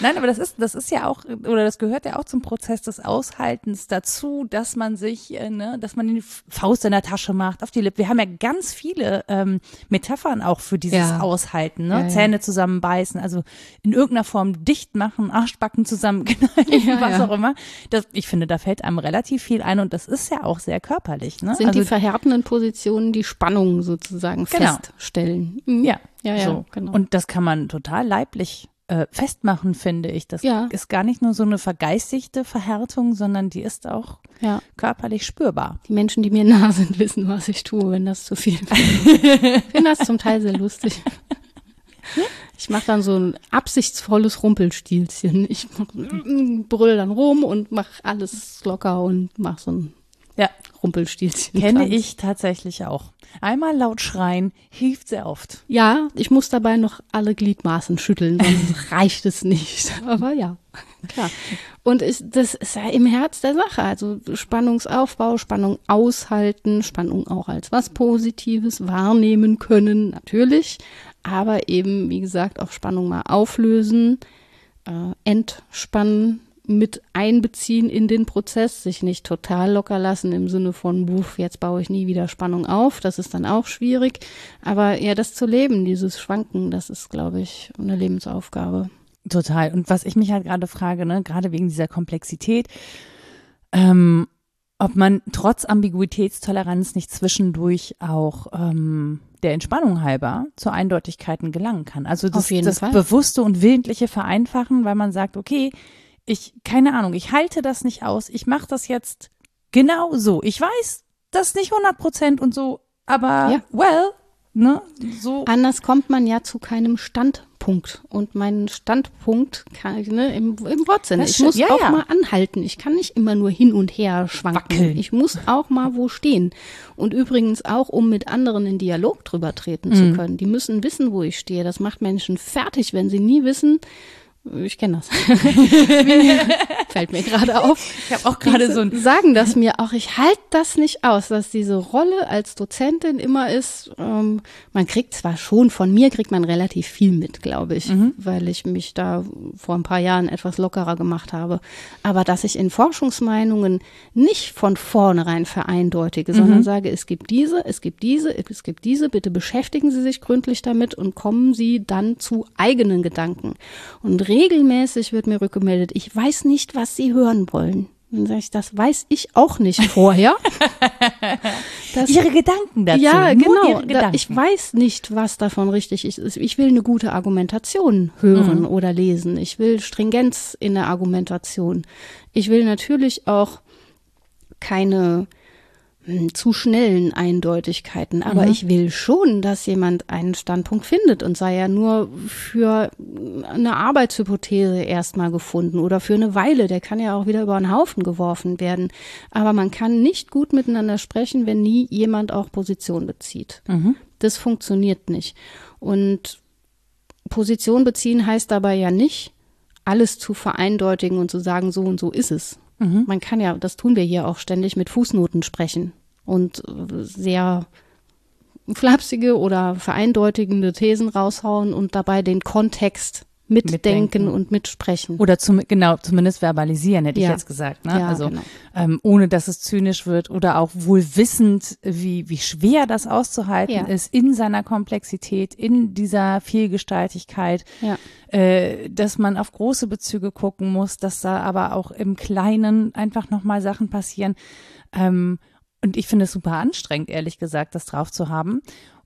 Nein, aber das ist, das ist ja auch, oder das gehört ja auch zum Prozess des Aushaltens dazu, dass man sich, äh, ne, dass man die Faust in der Tasche macht, auf die Lippe. Wir haben ja ganz viele ähm, Metaphern auch für dieses ja. Aushalten, ne? Ja, ja. Zähne zusammenbeißen, also in irgendeiner Form dicht machen, Arschbacken zusammenknallen, [LAUGHS] was auch immer. Das, ich finde, da fällt einem relativ viel ein und das ist ja auch sehr körperlich. Ne? Sind also, die verhärtenden Positionen die Spannung sozusagen genau. feststellen. Mhm. Ja, ja, ja, so. genau. Und das kann man total leiblich äh, festmachen, finde ich. Das ja. ist gar nicht nur so eine vergeistigte Verhärtung, sondern die ist auch ja. körperlich spürbar. Die Menschen, die mir nah sind, wissen, was ich tue, wenn das zu viel wird. [LAUGHS] ich finde das zum Teil sehr lustig. Ich mache dann so ein absichtsvolles Rumpelstilzchen. Ich brüll dann rum und mache alles locker und mache so ein ja. Rumpelstilzchen. Kenne ich tatsächlich auch. Einmal laut schreien hilft sehr oft. Ja, ich muss dabei noch alle Gliedmaßen schütteln, sonst [LAUGHS] reicht es nicht. Aber ja, klar. Und ich, das ist ja im Herz der Sache. Also Spannungsaufbau, Spannung aushalten, Spannung auch als was Positives wahrnehmen können, natürlich. Aber eben, wie gesagt, auch Spannung mal auflösen, äh, entspannen, mit einbeziehen in den Prozess, sich nicht total locker lassen im Sinne von, buff, jetzt baue ich nie wieder Spannung auf, das ist dann auch schwierig. Aber ja, das zu leben, dieses Schwanken, das ist, glaube ich, eine Lebensaufgabe. Total. Und was ich mich halt gerade frage, ne, gerade wegen dieser Komplexität, ähm, ob man trotz Ambiguitätstoleranz nicht zwischendurch auch ähm, der Entspannung halber zu Eindeutigkeiten gelangen kann. Also das, das bewusste und willentliche Vereinfachen, weil man sagt, okay, ich, keine Ahnung, ich halte das nicht aus. Ich mache das jetzt genau so. Ich weiß das nicht 100 Prozent und so, aber ja. well, ne, so. Anders kommt man ja zu keinem Standpunkt. Und mein Standpunkt kann, ne, im, im Wortsinne. Ich muss ja, auch ja. mal anhalten. Ich kann nicht immer nur hin und her schwanken. Wackeln. Ich muss auch mal wo stehen. Und übrigens auch, um mit anderen in Dialog drüber treten mhm. zu können. Die müssen wissen, wo ich stehe. Das macht Menschen fertig, wenn sie nie wissen, ich kenne das. [LAUGHS] Fällt mir gerade auf. Ich habe auch gerade so ein sagen das mir auch. Ich halte das nicht aus, dass diese Rolle als Dozentin immer ist. Ähm, man kriegt zwar schon von mir kriegt man relativ viel mit, glaube ich, mhm. weil ich mich da vor ein paar Jahren etwas lockerer gemacht habe. Aber dass ich in Forschungsmeinungen nicht von vornherein vereindeutige, mhm. sondern sage, es gibt diese, es gibt diese, es gibt diese. Bitte beschäftigen Sie sich gründlich damit und kommen Sie dann zu eigenen Gedanken und regelmäßig wird mir rückgemeldet, ich weiß nicht, was Sie hören wollen. Dann sage ich, das weiß ich auch nicht vorher. [LAUGHS] das, ihre Gedanken dazu. Ja, genau. Da, ich weiß nicht, was davon richtig ist. Ich will eine gute Argumentation hören mhm. oder lesen. Ich will Stringenz in der Argumentation. Ich will natürlich auch keine zu schnellen Eindeutigkeiten. Aber mhm. ich will schon, dass jemand einen Standpunkt findet und sei ja nur für eine Arbeitshypothese erstmal gefunden oder für eine Weile. Der kann ja auch wieder über einen Haufen geworfen werden. Aber man kann nicht gut miteinander sprechen, wenn nie jemand auch Position bezieht. Mhm. Das funktioniert nicht. Und Position beziehen heißt dabei ja nicht, alles zu vereindeutigen und zu sagen, so und so ist es Mhm. Man kann ja, das tun wir hier auch ständig, mit Fußnoten sprechen und äh, sehr flapsige oder vereindeutigende Thesen raushauen und dabei den Kontext mitdenken, mitdenken. und mitsprechen. Oder zum, genau, zumindest verbalisieren, hätte ja. ich jetzt gesagt. Ne? Ja, also genau. ähm, ohne dass es zynisch wird oder auch wohl wissend, wie, wie schwer das auszuhalten ja. ist in seiner Komplexität, in dieser Vielgestaltigkeit, äh, dass man auf große Bezüge gucken muss, dass da aber auch im Kleinen einfach nochmal Sachen passieren. Ähm, und ich finde es super anstrengend, ehrlich gesagt, das drauf zu haben.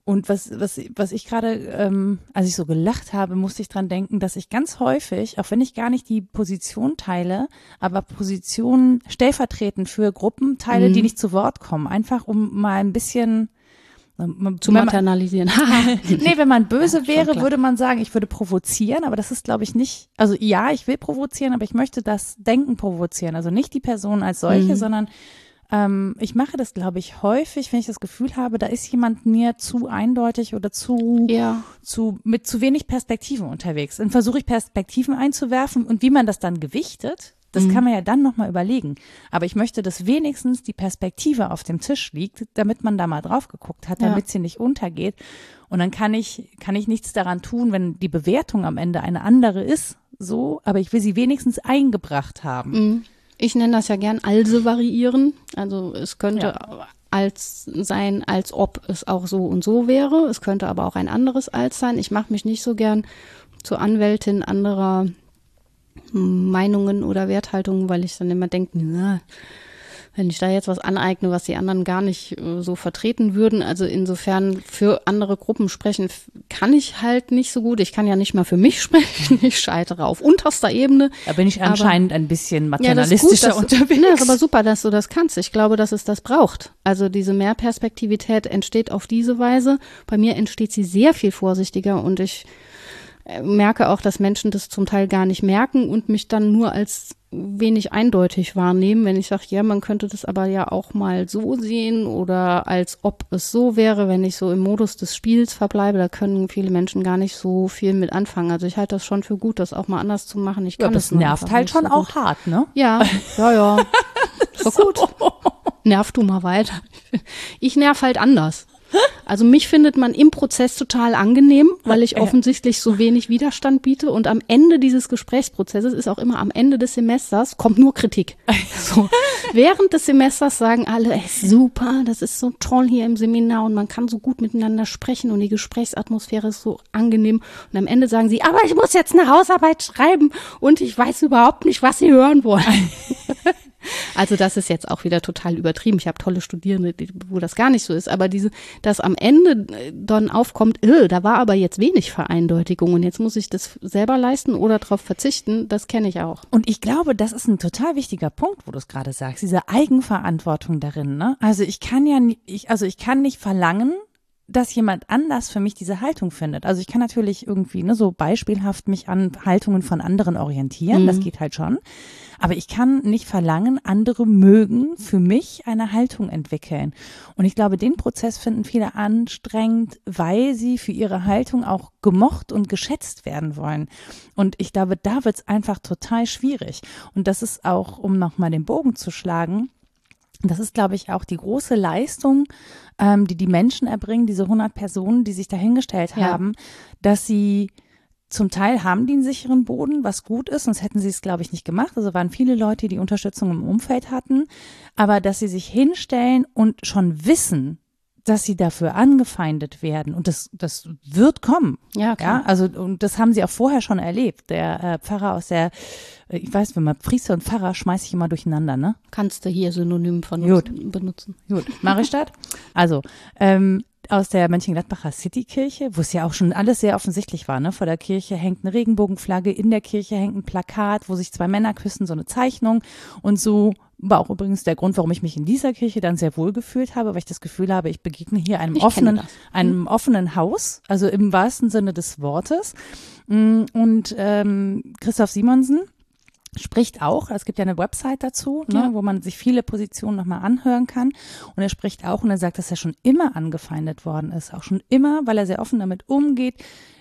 Und was, was, was ich gerade, ähm, als ich so gelacht habe, musste ich dran denken, dass ich ganz häufig, auch wenn ich gar nicht die Position teile, aber Positionen stellvertretend für Gruppen teile, mhm. die nicht zu Wort kommen, einfach um mal ein bisschen zu maternalisieren. [LAUGHS] nee, wenn man [LAUGHS] böse ja, wäre, würde man sagen, ich würde provozieren, aber das ist, glaube ich, nicht, also ja, ich will provozieren, aber ich möchte das Denken provozieren. Also nicht die Person als solche, mhm. sondern ähm, ich mache das, glaube ich, häufig, wenn ich das Gefühl habe, da ist jemand mir zu eindeutig oder zu, ja. zu mit zu wenig Perspektiven unterwegs. Dann versuche ich Perspektiven einzuwerfen und wie man das dann gewichtet, das mhm. kann man ja dann nochmal überlegen. Aber ich möchte, dass wenigstens die Perspektive auf dem Tisch liegt, damit man da mal drauf geguckt hat, damit ja. sie nicht untergeht. Und dann kann ich, kann ich nichts daran tun, wenn die Bewertung am Ende eine andere ist, so, aber ich will sie wenigstens eingebracht haben. Mhm. Ich nenne das ja gern also variieren. Also es könnte ja. als sein, als ob es auch so und so wäre. Es könnte aber auch ein anderes als sein. Ich mache mich nicht so gern zur Anwältin anderer Meinungen oder Werthaltungen, weil ich dann immer denke, wenn ich da jetzt was aneigne, was die anderen gar nicht äh, so vertreten würden. Also insofern für andere Gruppen sprechen kann ich halt nicht so gut. Ich kann ja nicht mal für mich [LAUGHS] sprechen. Ich scheitere auf unterster Ebene. Da bin ich anscheinend aber, ein bisschen maternalistischer ja, gut, dass, unterwegs. Ne, ist aber super, dass du das kannst. Ich glaube, dass es das braucht. Also diese Mehrperspektivität entsteht auf diese Weise. Bei mir entsteht sie sehr viel vorsichtiger und ich äh, merke auch, dass Menschen das zum Teil gar nicht merken und mich dann nur als wenig eindeutig wahrnehmen, wenn ich sage, ja, man könnte das aber ja auch mal so sehen oder als ob es so wäre, wenn ich so im Modus des Spiels verbleibe, da können viele Menschen gar nicht so viel mit anfangen. Also ich halte das schon für gut, das auch mal anders zu machen. Ich kann ja, das nervt halt schon so auch gut. hart, ne? Ja, [LAUGHS] ja, ja. Ist doch gut. Nerv du mal weiter. Ich nerv halt anders. Also mich findet man im Prozess total angenehm, weil ich offensichtlich so wenig Widerstand biete. Und am Ende dieses Gesprächsprozesses ist auch immer am Ende des Semesters kommt nur Kritik. [LAUGHS] So. Während des Semesters sagen alle, ey, super, das ist so toll hier im Seminar und man kann so gut miteinander sprechen und die Gesprächsatmosphäre ist so angenehm. Und am Ende sagen sie, aber ich muss jetzt eine Hausarbeit schreiben und ich weiß überhaupt nicht, was sie hören wollen. [LAUGHS] Also das ist jetzt auch wieder total übertrieben. Ich habe tolle Studierende, wo das gar nicht so ist. Aber diese, dass am Ende äh, dann aufkommt, äh, da war aber jetzt wenig Vereindeutigung und jetzt muss ich das selber leisten oder darauf verzichten, das kenne ich auch. Und ich glaube, das ist ein total wichtiger Punkt, wo du es gerade sagst, diese Eigenverantwortung darin. Ne? Also ich kann ja, ich, also ich kann nicht verlangen, dass jemand anders für mich diese Haltung findet. Also ich kann natürlich irgendwie ne, so beispielhaft mich an Haltungen von anderen orientieren, mhm. das geht halt schon. Aber ich kann nicht verlangen, andere mögen für mich eine Haltung entwickeln. Und ich glaube, den Prozess finden viele anstrengend, weil sie für ihre Haltung auch gemocht und geschätzt werden wollen. Und ich glaube, da wird es einfach total schwierig. Und das ist auch, um nochmal den Bogen zu schlagen, das ist, glaube ich, auch die große Leistung, ähm, die die Menschen erbringen, diese 100 Personen, die sich dahingestellt ja. haben, dass sie zum Teil haben die einen sicheren Boden, was gut ist, sonst hätten sie es, glaube ich, nicht gemacht. Also waren viele Leute, die Unterstützung im Umfeld hatten, aber dass sie sich hinstellen und schon wissen, dass sie dafür angefeindet werden. Und das, das wird kommen. Ja, klar. Ja, also, und das haben sie auch vorher schon erlebt. Der äh, Pfarrer aus der, äh, ich weiß, wenn man Priester und Pfarrer schmeiße ich immer durcheinander, ne? Kannst du hier Synonym von Gut. benutzen. Gut. Das? Also, ähm, aus der Mönchengladbacher Citykirche, wo es ja auch schon alles sehr offensichtlich war. Ne? Vor der Kirche hängt eine Regenbogenflagge, in der Kirche hängt ein Plakat, wo sich zwei Männer küssen, so eine Zeichnung. Und so war auch übrigens der Grund, warum ich mich in dieser Kirche dann sehr wohl gefühlt habe, weil ich das Gefühl habe, ich begegne hier einem ich offenen, einem hm. offenen Haus, also im wahrsten Sinne des Wortes. Mm, und ähm, Christoph Simonsen, spricht auch, es gibt ja eine Website dazu, ne, ja. wo man sich viele Positionen nochmal anhören kann. Und er spricht auch und er sagt, dass er schon immer angefeindet worden ist. Auch schon immer, weil er sehr offen damit umgeht,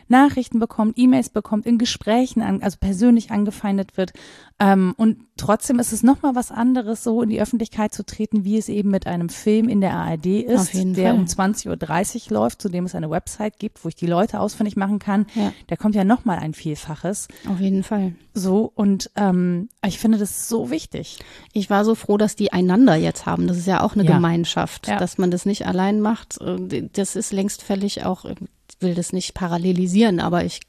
Nachrichten bekommt, E-Mails bekommt, in Gesprächen, an, also persönlich angefeindet wird. Ähm, und trotzdem ist es nochmal was anderes, so in die Öffentlichkeit zu treten, wie es eben mit einem Film in der ARD ist, der Fall. um 20.30 Uhr läuft, zu dem es eine Website gibt, wo ich die Leute ausfindig machen kann. Ja. Da kommt ja nochmal ein Vielfaches. Auf jeden Fall. So, und ähm, ich finde das so wichtig. Ich war so froh, dass die einander jetzt haben. Das ist ja auch eine ja. Gemeinschaft, ja. dass man das nicht allein macht. Äh, das ist längst fällig auch, ich will das nicht parallelisieren, aber ich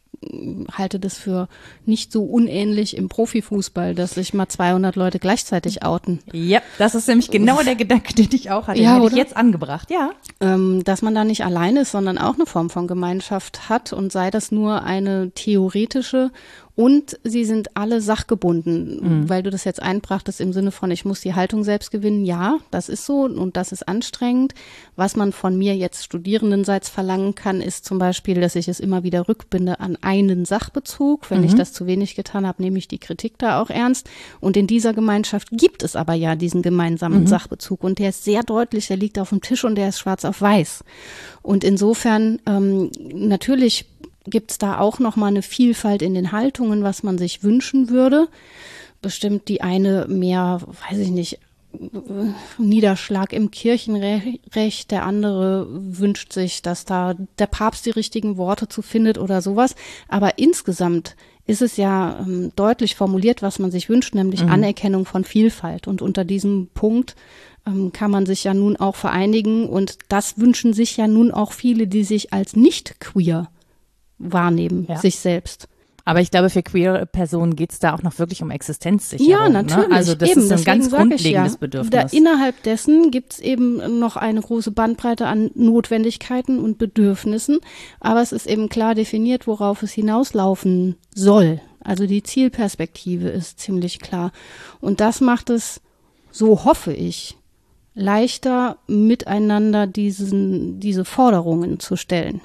halte das für nicht so unähnlich im Profifußball, dass sich mal 200 Leute gleichzeitig outen. Ja, das ist nämlich genau der Gedanke, den ich auch hatte. Den ja, hätte ich jetzt angebracht, ja. Ähm, dass man da nicht allein ist, sondern auch eine Form von Gemeinschaft hat und sei das nur eine theoretische und sie sind alle sachgebunden, mhm. weil du das jetzt einbrachtest im Sinne von, ich muss die Haltung selbst gewinnen. Ja, das ist so und das ist anstrengend. Was man von mir jetzt Studierendenseits verlangen kann, ist zum Beispiel, dass ich es immer wieder rückbinde an einen Sachbezug. Wenn mhm. ich das zu wenig getan habe, nehme ich die Kritik da auch ernst. Und in dieser Gemeinschaft gibt es aber ja diesen gemeinsamen mhm. Sachbezug und der ist sehr deutlich, der liegt auf dem Tisch und der ist schwarz auf weiß. Und insofern ähm, natürlich gibt es da auch noch mal eine Vielfalt in den Haltungen, was man sich wünschen würde. Bestimmt die eine mehr, weiß ich nicht, Niederschlag im Kirchenrecht, der andere wünscht sich, dass da der Papst die richtigen Worte zu findet oder sowas. Aber insgesamt ist es ja ähm, deutlich formuliert, was man sich wünscht, nämlich mhm. Anerkennung von Vielfalt. Und unter diesem Punkt ähm, kann man sich ja nun auch vereinigen. Und das wünschen sich ja nun auch viele, die sich als nicht queer wahrnehmen, ja. sich selbst. Aber ich glaube, für queere Personen geht es da auch noch wirklich um Existenzsicherung. Ja, ne? natürlich. Ne? Also das eben, ist ein ganz grundlegendes ja, Bedürfnis. Da innerhalb dessen gibt es eben noch eine große Bandbreite an Notwendigkeiten und Bedürfnissen. Aber es ist eben klar definiert, worauf es hinauslaufen soll. Also die Zielperspektive ist ziemlich klar. Und das macht es, so hoffe ich, leichter miteinander diesen, diese Forderungen zu stellen.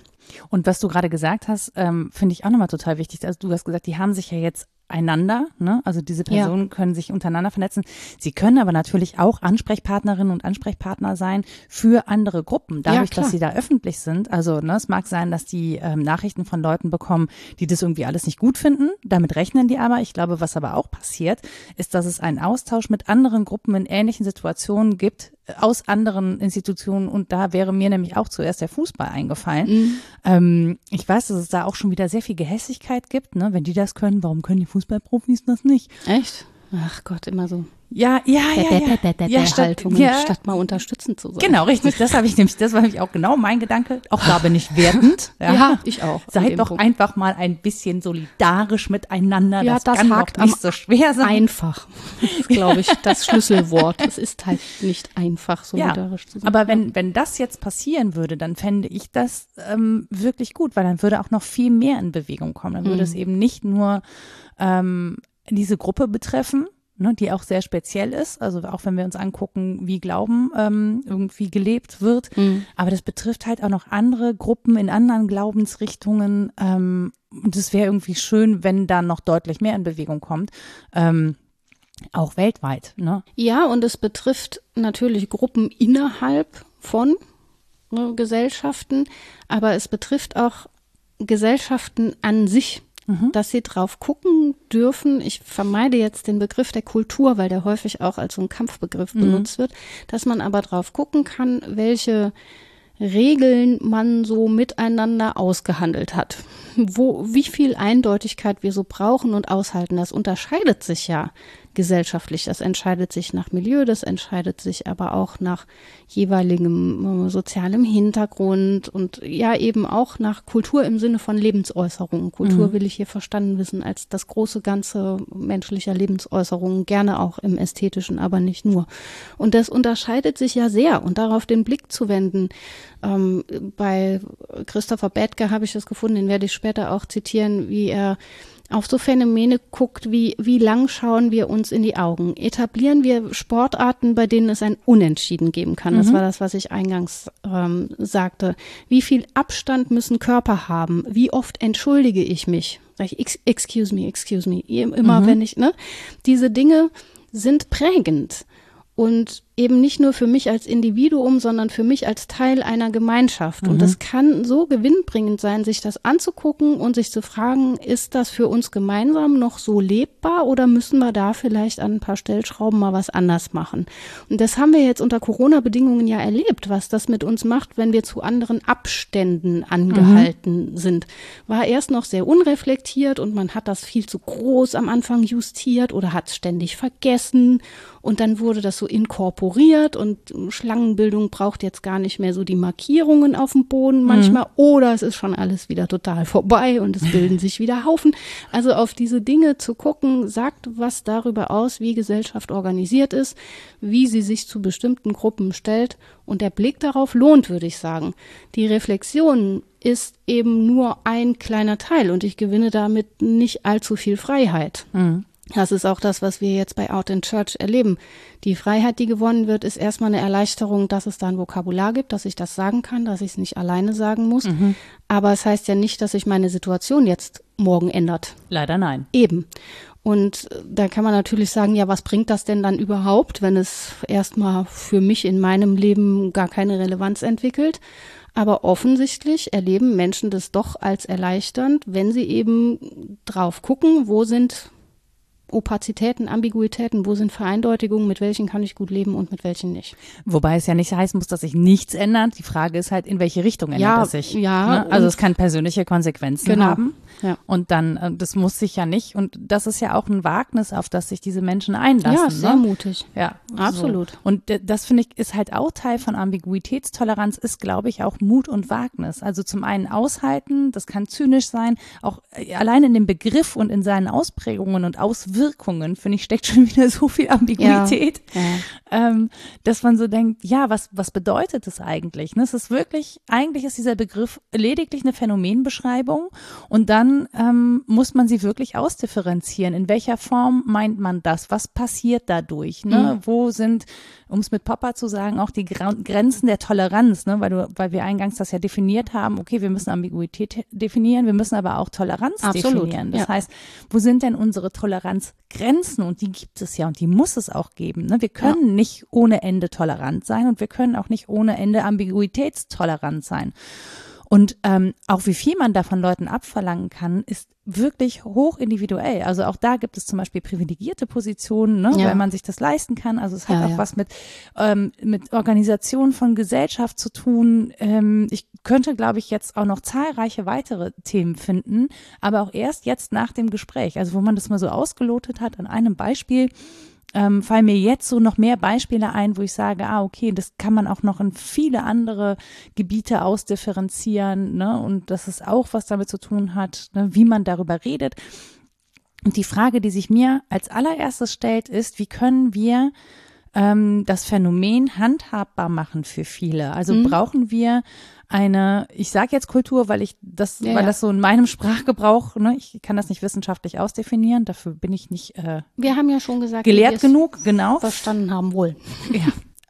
Und was du gerade gesagt hast, ähm, finde ich auch nochmal total wichtig. Also du hast gesagt, die haben sich ja jetzt einander, ne? Also diese Personen ja. können sich untereinander vernetzen. Sie können aber natürlich auch Ansprechpartnerinnen und Ansprechpartner sein für andere Gruppen, dadurch, ja, dass sie da öffentlich sind. Also ne, es mag sein, dass die ähm, Nachrichten von Leuten bekommen, die das irgendwie alles nicht gut finden. Damit rechnen die aber. Ich glaube, was aber auch passiert, ist, dass es einen Austausch mit anderen Gruppen in ähnlichen Situationen gibt, aus anderen Institutionen und da wäre mir nämlich auch zuerst der Fußball eingefallen. Mhm. Ähm, ich weiß, dass es da auch schon wieder sehr viel Gehässigkeit gibt. Ne? Wenn die das können, warum können die Fußballprofis das nicht? Echt? Ach Gott, immer so. Ja, ja, ja, ja. ja statt, Haltungen, ja. statt mal unterstützend zu sein. Genau, richtig. Das habe ich nämlich, das war nämlich auch genau mein Gedanke. Auch da bin ich wertend. [LAUGHS] Ja, ja ich auch. Seid doch Punkt. einfach mal ein bisschen solidarisch miteinander. Ja, das, das kann doch nicht so schwer sein. Einfach. Das ist, glaube ich, das Schlüsselwort. Es ist halt nicht einfach, solidarisch ja, zu sein. Aber wenn, wenn das jetzt passieren würde, dann fände ich das ähm, wirklich gut, weil dann würde auch noch viel mehr in Bewegung kommen. Dann würde mhm. es eben nicht nur ähm, diese Gruppe betreffen, ne, die auch sehr speziell ist. Also auch wenn wir uns angucken, wie Glauben ähm, irgendwie gelebt wird. Mhm. Aber das betrifft halt auch noch andere Gruppen in anderen Glaubensrichtungen. Ähm, und es wäre irgendwie schön, wenn da noch deutlich mehr in Bewegung kommt. Ähm, auch weltweit. Ne? Ja, und es betrifft natürlich Gruppen innerhalb von ne, Gesellschaften, aber es betrifft auch Gesellschaften an sich mhm. dass sie drauf gucken dürfen. Ich vermeide jetzt den Begriff der Kultur, weil der häufig auch als so ein Kampfbegriff mhm. benutzt wird, dass man aber drauf gucken kann, welche Regeln man so miteinander ausgehandelt hat. Wo, wie viel Eindeutigkeit wir so brauchen und aushalten, das unterscheidet sich ja gesellschaftlich. Das entscheidet sich nach Milieu, das entscheidet sich aber auch nach jeweiligem äh, sozialem Hintergrund und ja eben auch nach Kultur im Sinne von Lebensäußerungen. Kultur mhm. will ich hier verstanden wissen als das große Ganze menschlicher Lebensäußerungen, gerne auch im ästhetischen, aber nicht nur. Und das unterscheidet sich ja sehr und darauf den Blick zu wenden. Ähm, bei Christopher Bethke habe ich das gefunden, den werde ich später auch zitieren, wie er auf so Phänomene guckt, wie, wie lang schauen wir uns in die Augen? Etablieren wir Sportarten, bei denen es ein Unentschieden geben kann? Das mhm. war das, was ich eingangs ähm, sagte. Wie viel Abstand müssen Körper haben? Wie oft entschuldige ich mich? Sag ich, excuse me, excuse me. Immer mhm. wenn ich, ne? Diese Dinge sind prägend. Und eben nicht nur für mich als Individuum, sondern für mich als Teil einer Gemeinschaft. Mhm. Und es kann so gewinnbringend sein, sich das anzugucken und sich zu fragen, ist das für uns gemeinsam noch so lebbar oder müssen wir da vielleicht an ein paar Stellschrauben mal was anders machen? Und das haben wir jetzt unter Corona-Bedingungen ja erlebt, was das mit uns macht, wenn wir zu anderen Abständen angehalten mhm. sind. War erst noch sehr unreflektiert und man hat das viel zu groß am Anfang justiert oder hat es ständig vergessen und dann wurde das so inkorporiert und Schlangenbildung braucht jetzt gar nicht mehr so die Markierungen auf dem Boden manchmal mhm. oder es ist schon alles wieder total vorbei und es bilden [LAUGHS] sich wieder Haufen. Also auf diese Dinge zu gucken, sagt was darüber aus, wie Gesellschaft organisiert ist, wie sie sich zu bestimmten Gruppen stellt und der Blick darauf lohnt, würde ich sagen. Die Reflexion ist eben nur ein kleiner Teil und ich gewinne damit nicht allzu viel Freiheit. Mhm. Das ist auch das, was wir jetzt bei Out in Church erleben. Die Freiheit, die gewonnen wird, ist erstmal eine Erleichterung, dass es da ein Vokabular gibt, dass ich das sagen kann, dass ich es nicht alleine sagen muss. Mhm. Aber es heißt ja nicht, dass sich meine Situation jetzt morgen ändert. Leider nein. Eben. Und da kann man natürlich sagen, ja, was bringt das denn dann überhaupt, wenn es erstmal für mich in meinem Leben gar keine Relevanz entwickelt? Aber offensichtlich erleben Menschen das doch als erleichternd, wenn sie eben drauf gucken, wo sind Opazitäten, Ambiguitäten, wo sind Vereindeutigungen, mit welchen kann ich gut leben und mit welchen nicht. Wobei es ja nicht heißen muss, dass sich nichts ändert. Die Frage ist halt, in welche Richtung ändert ja, es sich. Ja, ne? Also es kann persönliche Konsequenzen genau. haben. Ja. Und dann, äh, das muss sich ja nicht. Und das ist ja auch ein Wagnis, auf das sich diese Menschen einlassen. Ja, sehr ne? mutig. Ja, absolut. So. Und das finde ich ist halt auch Teil von Ambiguitätstoleranz, ist, glaube ich, auch Mut und Wagnis. Also zum einen aushalten, das kann zynisch sein, auch äh, allein in dem Begriff und in seinen Ausprägungen und Auswirkungen, finde ich, steckt schon [LAUGHS] wieder so viel Ambiguität, ja, ja. Ähm, dass man so denkt, ja, was, was bedeutet das eigentlich? Ne? Es ist wirklich, eigentlich ist dieser Begriff lediglich eine Phänomenbeschreibung und dann ähm, muss man sie wirklich ausdifferenzieren. In welcher Form meint man das? Was passiert dadurch? Ne? Mhm. Wo sind, um es mit Papa zu sagen, auch die Grenzen der Toleranz? Ne? Weil, du, weil wir eingangs das ja definiert haben, okay, wir müssen Ambiguität definieren, wir müssen aber auch Toleranz Absolut, definieren. Das ja. heißt, wo sind denn unsere Toleranzgrenzen? Und die gibt es ja und die muss es auch geben. Ne? Wir können ja. nicht ohne Ende tolerant sein und wir können auch nicht ohne Ende ambiguitätstolerant sein. Und ähm, auch wie viel man da von Leuten abverlangen kann, ist wirklich hoch individuell. Also auch da gibt es zum Beispiel privilegierte Positionen, ne, Ja. weil man sich das leisten kann. Also es hat Ja, auch ja. was mit, ähm, mit Organisation von Gesellschaft zu tun. Ähm, ich könnte, glaube ich, jetzt auch noch zahlreiche weitere Themen finden, aber auch erst jetzt nach dem Gespräch. Also wo man das mal so ausgelotet hat an einem Beispiel ähm, fallen mir jetzt so noch mehr Beispiele ein, wo ich sage, ah, okay, das kann man auch noch in viele andere Gebiete ausdifferenzieren, ne? Und dass es auch was damit zu tun hat, ne? wie man darüber redet. Und die Frage, die sich mir als allererstes stellt, ist, wie können wir ähm, das Phänomen handhabbar machen für viele? Also Mhm. brauchen wir eine, ich sage jetzt Kultur, weil ich das, Ja, weil ja. das so in meinem Sprachgebrauch, ne, ich kann das nicht wissenschaftlich ausdefinieren, dafür bin ich nicht äh, Wir haben ja schon gesagt, gelehrt genug, genau. verstanden haben wohl. Ja.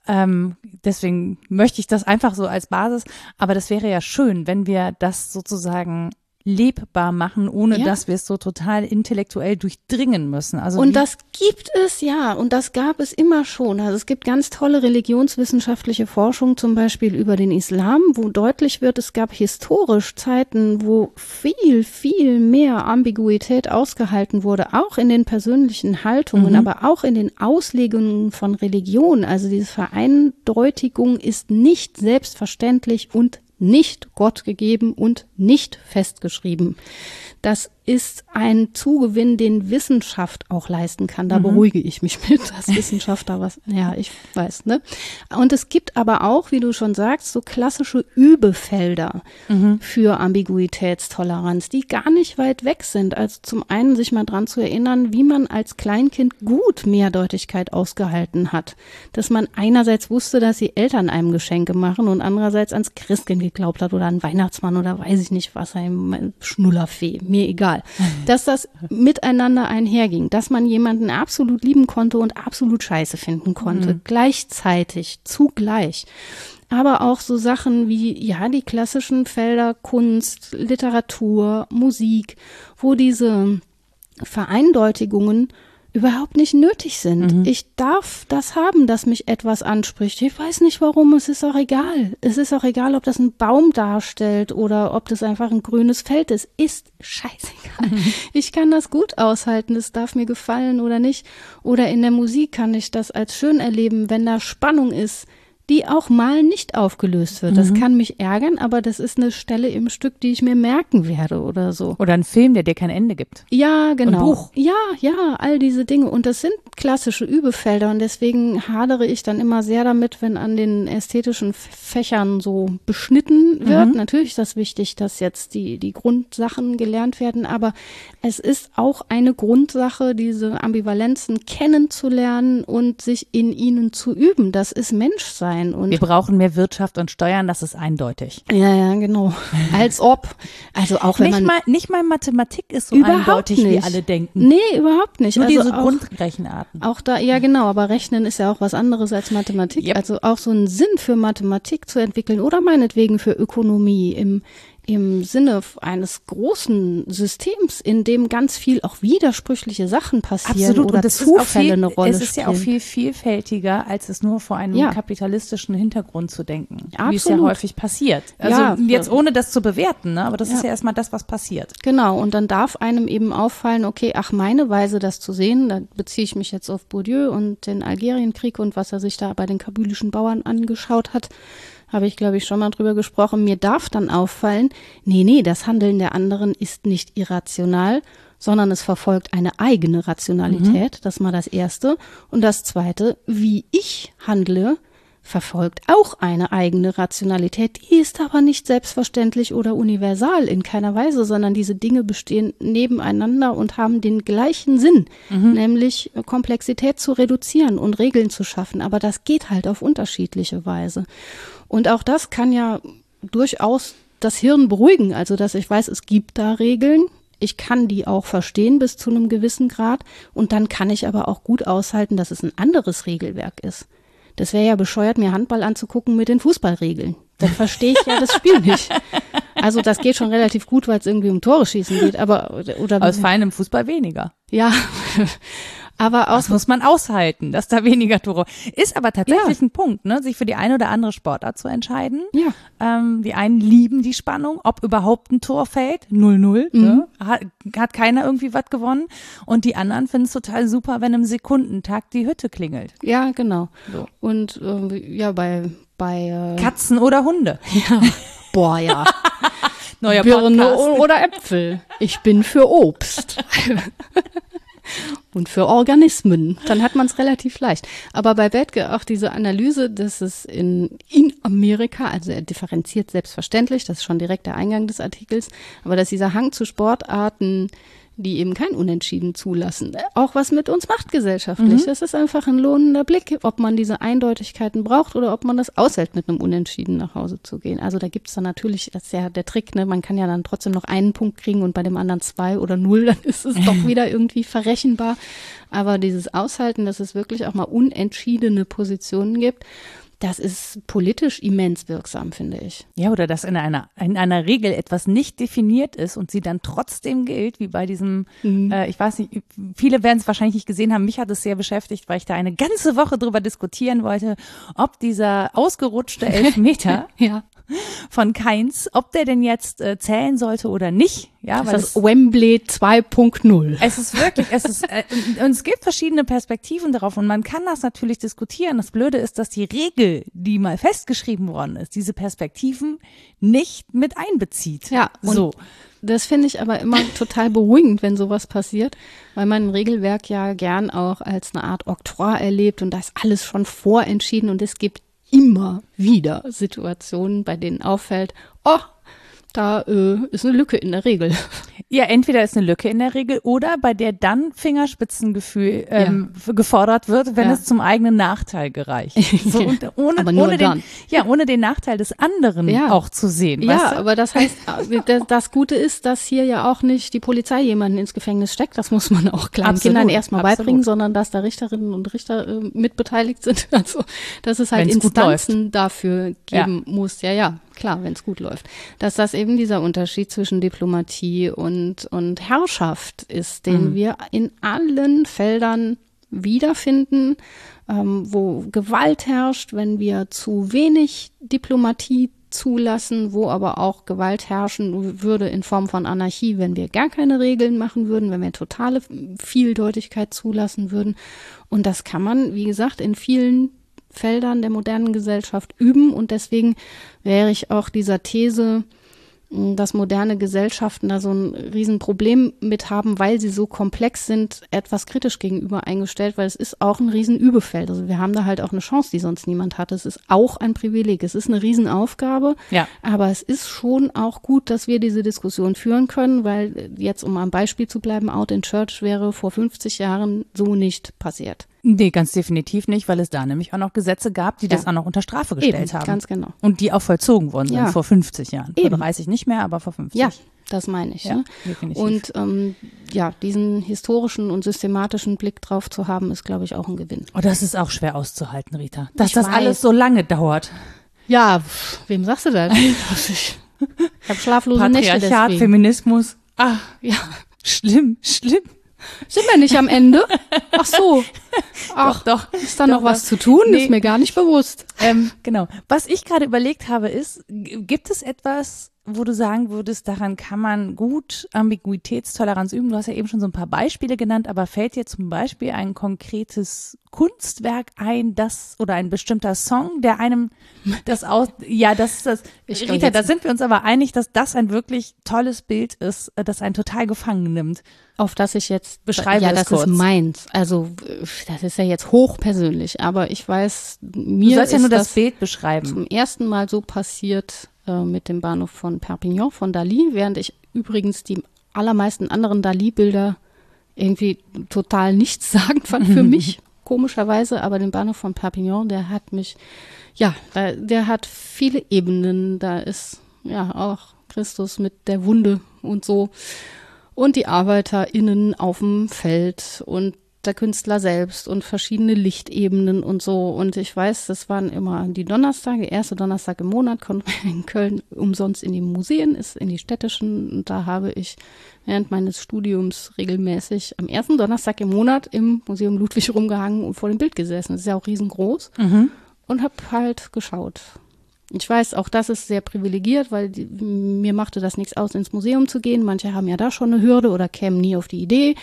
Ähm, deswegen möchte ich das einfach so als Basis. Aber das wäre ja schön, wenn wir das sozusagen lebbar machen, ohne Ja. dass wir es so total intellektuell durchdringen müssen. Also Und das gibt es ja, und das gab es immer schon. Also es gibt ganz tolle religionswissenschaftliche Forschung, zum Beispiel über den Islam, wo deutlich wird, es gab historisch Zeiten, wo viel, viel mehr Ambiguität ausgehalten wurde, auch in den persönlichen Haltungen, Mhm. aber auch in den Auslegungen von Religion. Also diese Vereindeutigung ist nicht selbstverständlich und nicht Gott gegeben und nicht festgeschrieben. Das ist ein Zugewinn, den Wissenschaft auch leisten kann. Da beruhige ich mich mit, dass [LAUGHS] Wissenschaft da was, ja, ich weiß, ne? Und es gibt aber auch, wie du schon sagst, so klassische Übefelder für Ambiguitätstoleranz, die gar nicht weit weg sind. Also zum einen sich mal dran zu erinnern, wie man als Kleinkind gut Mehrdeutigkeit ausgehalten hat. Dass man einerseits wusste, dass die Eltern einem Geschenke machen und andererseits ans Christkind geglaubt hat oder an Weihnachtsmann oder weiß ich nicht was, ein Schnullerfee, mir egal. Dass das miteinander einherging, dass man jemanden absolut lieben konnte und absolut scheiße finden konnte, gleichzeitig, zugleich. Aber auch so Sachen wie, ja, die klassischen Felder Kunst, Literatur, Musik, wo diese Vereindeutigungen überhaupt nicht nötig sind. Mhm. Ich darf das haben, dass mich etwas anspricht. Ich weiß nicht warum, es ist auch egal. Es ist auch egal, ob das ein Baum darstellt oder ob das einfach ein grünes Feld ist. Ist scheißegal. Mhm. [LAUGHS] Ich kann das gut aushalten, es darf mir gefallen oder nicht. Oder in der Musik kann ich das als schön erleben, wenn da Spannung ist die auch mal nicht aufgelöst wird. Das kann mich ärgern, aber das ist eine Stelle im Stück, die ich mir merken werde oder so. Oder ein Film, der dir kein Ende gibt. Ja, genau. Buch. Ja, ja, all diese Dinge. Und das sind klassische Übefelder und deswegen hadere ich dann immer sehr damit, wenn an den ästhetischen Fächern so beschnitten wird. Natürlich ist das wichtig, dass jetzt die, die Grundsachen gelernt werden, aber es ist auch eine Grundsache, diese Ambivalenzen kennenzulernen und sich in ihnen zu üben. Das ist Menschsein und Wir brauchen mehr Wirtschaft und Steuern, das ist eindeutig. ja, ja, genau. Als ob. Also auch wenn Nicht man mal, nicht mal Mathematik ist so Überhaupt eindeutig, wie nicht. alle denken. Nee, überhaupt nicht. Nur also diese auch, Grundrechenarten. auch da, ja genau, aber Rechnen ist ja auch was anderes als Mathematik. Yep. Also auch so einen Sinn für Mathematik zu entwickeln oder meinetwegen für Ökonomie im, im Sinne eines großen Systems, in dem ganz viel auch widersprüchliche Sachen passieren Absolut. oder und das ist auch Zufälle viel, eine Rolle Es ist spielen. ja auch viel vielfältiger, als es nur vor einem Ja. kapitalistischen Hintergrund zu denken. Wie es ja Absolut. häufig passiert. Also Ja. jetzt ohne das zu bewerten, ne? aber das ist Ja. ja erstmal das, was passiert. Genau, und dann darf einem eben auffallen, okay, ach, meine Weise, das zu sehen, da beziehe ich mich jetzt auf Bourdieu und den Algerienkrieg und was er sich da bei den kabylischen Bauern angeschaut hat, habe ich, glaube ich, schon mal drüber gesprochen. Mir darf dann auffallen, nee, nee, das Handeln der anderen ist nicht irrational, sondern es verfolgt eine eigene Rationalität. Das ist mal das Erste. Und das Zweite, wie ich handle, verfolgt auch eine eigene Rationalität, die ist aber nicht selbstverständlich oder universal in keiner Weise, sondern diese Dinge bestehen nebeneinander und haben den gleichen Sinn, nämlich Komplexität zu reduzieren und Regeln zu schaffen. Aber das geht halt auf unterschiedliche Weise. Und auch das kann ja durchaus das Hirn beruhigen, also dass ich weiß, es gibt da Regeln, ich kann die auch verstehen bis zu einem gewissen Grad und dann kann ich aber auch gut aushalten, dass es ein anderes Regelwerk ist. Das wäre ja bescheuert, mir Handball anzugucken mit den Fußballregeln. Dann verstehe ich ja das Spiel nicht. Also das geht schon relativ gut, weil es irgendwie um Tore schießen geht, aber oder fallen im Fußball weniger. ja. Aber Das aus muss man aushalten, dass da weniger Tore. Ist aber tatsächlich ein Punkt, ne? sich für die eine oder andere Sportart zu entscheiden. Ja. Ähm, die einen lieben die Spannung, ob überhaupt ein Tor fällt, 0-0, Mhm. ne? hat, hat keiner irgendwie was gewonnen. Und die anderen finden es total super, wenn im Sekundentakt die Hütte klingelt. ja, genau. So. Und äh, ja, bei bei äh, Katzen oder Hunde. [LAUGHS] ja. Boah, ja. [LAUGHS] Neuer Birne Podcast. oder Äpfel. Ich bin für Obst. [LAUGHS] Und für Organismen. Dann hat man es relativ leicht. Aber bei Bethke auch diese Analyse, dass es in, in Amerika, also er differenziert selbstverständlich, das ist schon direkt der Eingang des Artikels, aber dass dieser Hang zu Sportarten, die eben kein Unentschieden zulassen, auch was mit uns macht gesellschaftlich. Das ist einfach ein lohnender Blick, ob man diese Eindeutigkeiten braucht oder ob man das aushält, mit einem Unentschieden nach Hause zu gehen. Also da gibt's dann natürlich, das ist ja der Trick, ne? man kann ja dann trotzdem noch einen Punkt kriegen und bei dem anderen zwei oder null, [LAUGHS] dann ist es doch wieder irgendwie verrechenbar. Aber dieses Aushalten, dass es wirklich auch mal unentschiedene Positionen gibt, das ist politisch immens wirksam, finde ich. Ja, oder dass in einer, in einer Regel etwas nicht definiert ist und sie dann trotzdem gilt, wie bei diesem, Mhm. äh, ich weiß nicht, viele werden es wahrscheinlich nicht gesehen haben, mich hat es sehr beschäftigt, weil ich da eine ganze Woche drüber diskutieren wollte, ob dieser ausgerutschte [LAUGHS] Elfmeter Ja. Von Keins, ob der denn jetzt äh, zählen sollte oder nicht. Ja, Das ist Wembley 2.0. es ist wirklich, es ist, äh, und- es gibt verschiedene Perspektiven darauf und man kann das natürlich diskutieren. Das Blöde ist, dass die Regel, die mal festgeschrieben worden ist, diese Perspektiven nicht mit einbezieht. Ja, so. Das finde ich aber immer total beruhigend, wenn sowas passiert, weil man ein Regelwerk ja gern auch als eine Art Oktroi erlebt und da ist alles schon vorentschieden und es gibt immer wieder Situationen, bei denen auffällt, oh, da äh, ist eine Lücke in der Regel. Ja, entweder ist eine Lücke in der Regel oder bei der dann Fingerspitzengefühl ähm, f- gefordert wird, wenn Ja. es zum eigenen Nachteil gereicht. [LAUGHS] So, und ohne, Aber nur ohne dann. Den, ja, ohne den Nachteil des anderen Ja. auch zu sehen. Ja, weißt du? aber das heißt, äh, das, Gute ist, dass hier ja auch nicht die Polizei jemanden ins Gefängnis steckt. Das muss man auch kleinen Absolut, Kindern erstmal absolut. beibringen, sondern dass da Richterinnen und Richter äh, mitbeteiligt sind. [LAUGHS] Also, dass es halt Wenn's Instanzen dafür Ja. geben muss. Ja, ja, klar, wenn es gut läuft. Dass das eben dieser Unterschied zwischen Diplomatie und, und Herrschaft ist, den mhm. wir in allen Feldern wiederfinden, ähm, wo Gewalt herrscht, wenn wir zu wenig Diplomatie zulassen, wo aber auch Gewalt herrschen würde in Form von Anarchie, wenn wir gar keine Regeln machen würden, wenn wir totale Vieldeutigkeit zulassen würden. Und das kann man, wie gesagt, in vielen Feldern der modernen Gesellschaft üben. Und deswegen wäre ich auch dieser These, dass moderne Gesellschaften da so ein Riesenproblem mit haben, weil sie so komplex sind, etwas kritisch gegenüber eingestellt, weil es ist auch ein Riesenübefeld. Also wir haben da halt auch eine Chance, die sonst niemand hat. Es ist auch ein Privileg. Es ist eine Riesenaufgabe. Ja. Aber es ist schon auch gut, dass wir diese Diskussion führen können, weil jetzt, um am Beispiel zu bleiben, Out in Church wäre vor 50 Jahren so nicht passiert. Nee, ganz definitiv nicht, weil es da nämlich auch noch Gesetze gab, die ja. das auch noch unter Strafe gestellt Eben, haben. Ganz genau. Und die auch vollzogen worden sind ja. vor 50 Jahren. Eben. Vor 30 nicht mehr, aber vor 50. Ja, das meine ich. Ja, ne? Und ähm, ja, diesen historischen und systematischen Blick drauf zu haben, ist, glaube ich, auch ein Gewinn. Oh, das ist auch schwer auszuhalten, Rita. Dass ich das weiß. alles so lange dauert. Ja, wem sagst du das? [LAUGHS] ich habe schlaflose Nächte deswegen. Feminismus. Ah, ja. Schlimm, schlimm. Sind wir nicht am Ende? [LAUGHS] Ach so. Ach, doch, doch. Ist da noch was zu tun? Nee. Ist mir gar nicht bewusst. Ähm, genau. Was ich gerade überlegt habe, ist, gibt es etwas, wo du sagen würdest, daran kann man gut Ambiguitätstoleranz üben? Du hast ja eben schon so ein paar Beispiele genannt, aber fällt dir zum Beispiel ein konkretes Kunstwerk ein, das oder ein bestimmter Song, der einem das aus, ja, das ist das. Ich Rita, da sind wir uns aber einig, dass das ein wirklich tolles Bild ist, das einen total gefangen nimmt. Auf das ich jetzt beschreibe, ja, das kurz. ist meins. Also das ist ja jetzt hochpersönlich, aber ich weiß, mir du sollst ja nur das, das Bild beschreiben. Zum ersten Mal so passiert äh, mit dem Bahnhof von Perpignan von Dali, während ich übrigens die allermeisten anderen Dali-Bilder irgendwie total nichts [LAUGHS] sagen fand für mich, [LAUGHS] komischerweise, aber den Bahnhof von Perpignan, der hat mich, ja, der hat viele Ebenen, da ist ja auch Christus mit der Wunde und so und die ArbeiterInnen auf dem Feld und der Künstler selbst und verschiedene Lichtebenen und so. Und ich weiß, das waren immer die Donnerstage, erste Donnerstag im Monat, konnte man in Köln umsonst in die Museen, ist in die städtischen. Und da habe ich während meines Studiums regelmäßig am ersten Donnerstag im Monat im Museum Ludwig rumgehangen und vor dem Bild gesessen. Das ist ja auch riesengroß. Mhm. Und habe halt geschaut. Ich weiß, auch das ist sehr privilegiert, weil die, mir machte das nichts aus, ins Museum zu gehen. Manche haben ja da schon eine Hürde oder kämen nie auf die Idee,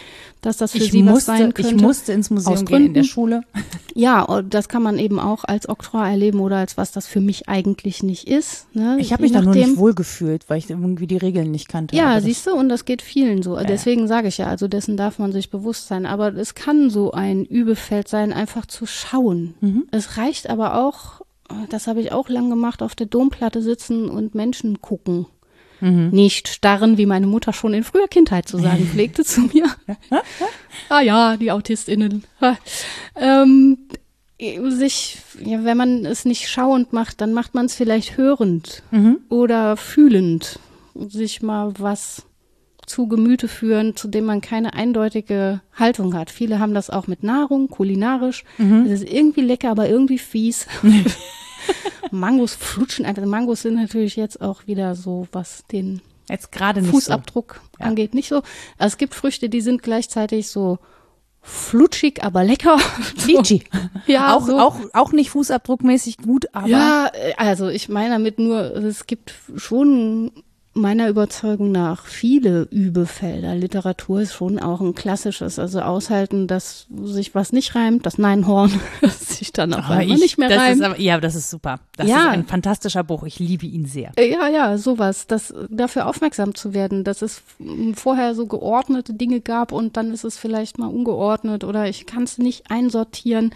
dass das für ich sie musste, was sein könnte. Ich musste ins Museum gehen in der Schule. [LAUGHS] Ja, das kann man eben auch als Oktroi erleben oder als was das für mich eigentlich nicht ist. Ne? Ich habe mich da nur nicht wohl gefühlt, weil ich irgendwie die Regeln nicht kannte. Ja, siehst du, und das geht vielen so. Äh. Deswegen sage ich ja, also dessen darf man sich bewusst sein. Aber es kann so ein Übefeld sein, einfach zu schauen. Mhm. Es reicht aber auch das habe ich auch lang gemacht, auf der Domplatte sitzen und Menschen gucken. Mhm. Nicht starren, wie meine Mutter schon in früher Kindheit zu sagen [LAUGHS] pflegte zu mir. [LAUGHS] ah ja, die AutistInnen. ähm, sich, ja, wenn man es nicht schauend macht, dann macht man es vielleicht hörend mhm. oder fühlend. Sich mal was zu Gemüte führen, zu dem man keine eindeutige Haltung hat. Viele haben das auch mit Nahrung, kulinarisch. Mhm. Es ist irgendwie lecker, aber irgendwie fies. [LAUGHS] Mangos flutschen. Also Mangos sind natürlich jetzt auch wieder so, was den jetzt gerade Fußabdruck so. angeht, nicht so. Also es gibt Früchte, die sind gleichzeitig so flutschig, aber lecker. [LAUGHS] Litchi. ja, auch, so. auch, auch nicht fußabdruckmäßig gut, aber. Ja, also ich meine damit nur, es gibt schon meiner Überzeugung nach viele Übefelder. Literatur ist schon auch ein klassisches, also aushalten, dass sich was nicht reimt, das Neinhorn [LAUGHS] sich dann auch oh, ich, nicht mehr reimt. Aber, ja, das ist super. Das ja. ist ein fantastischer Buch. Ich liebe ihn sehr. Äh, ja, ja, sowas. Das, dafür aufmerksam zu werden, dass es vorher so geordnete Dinge gab und dann ist es vielleicht mal ungeordnet oder ich kann es nicht einsortieren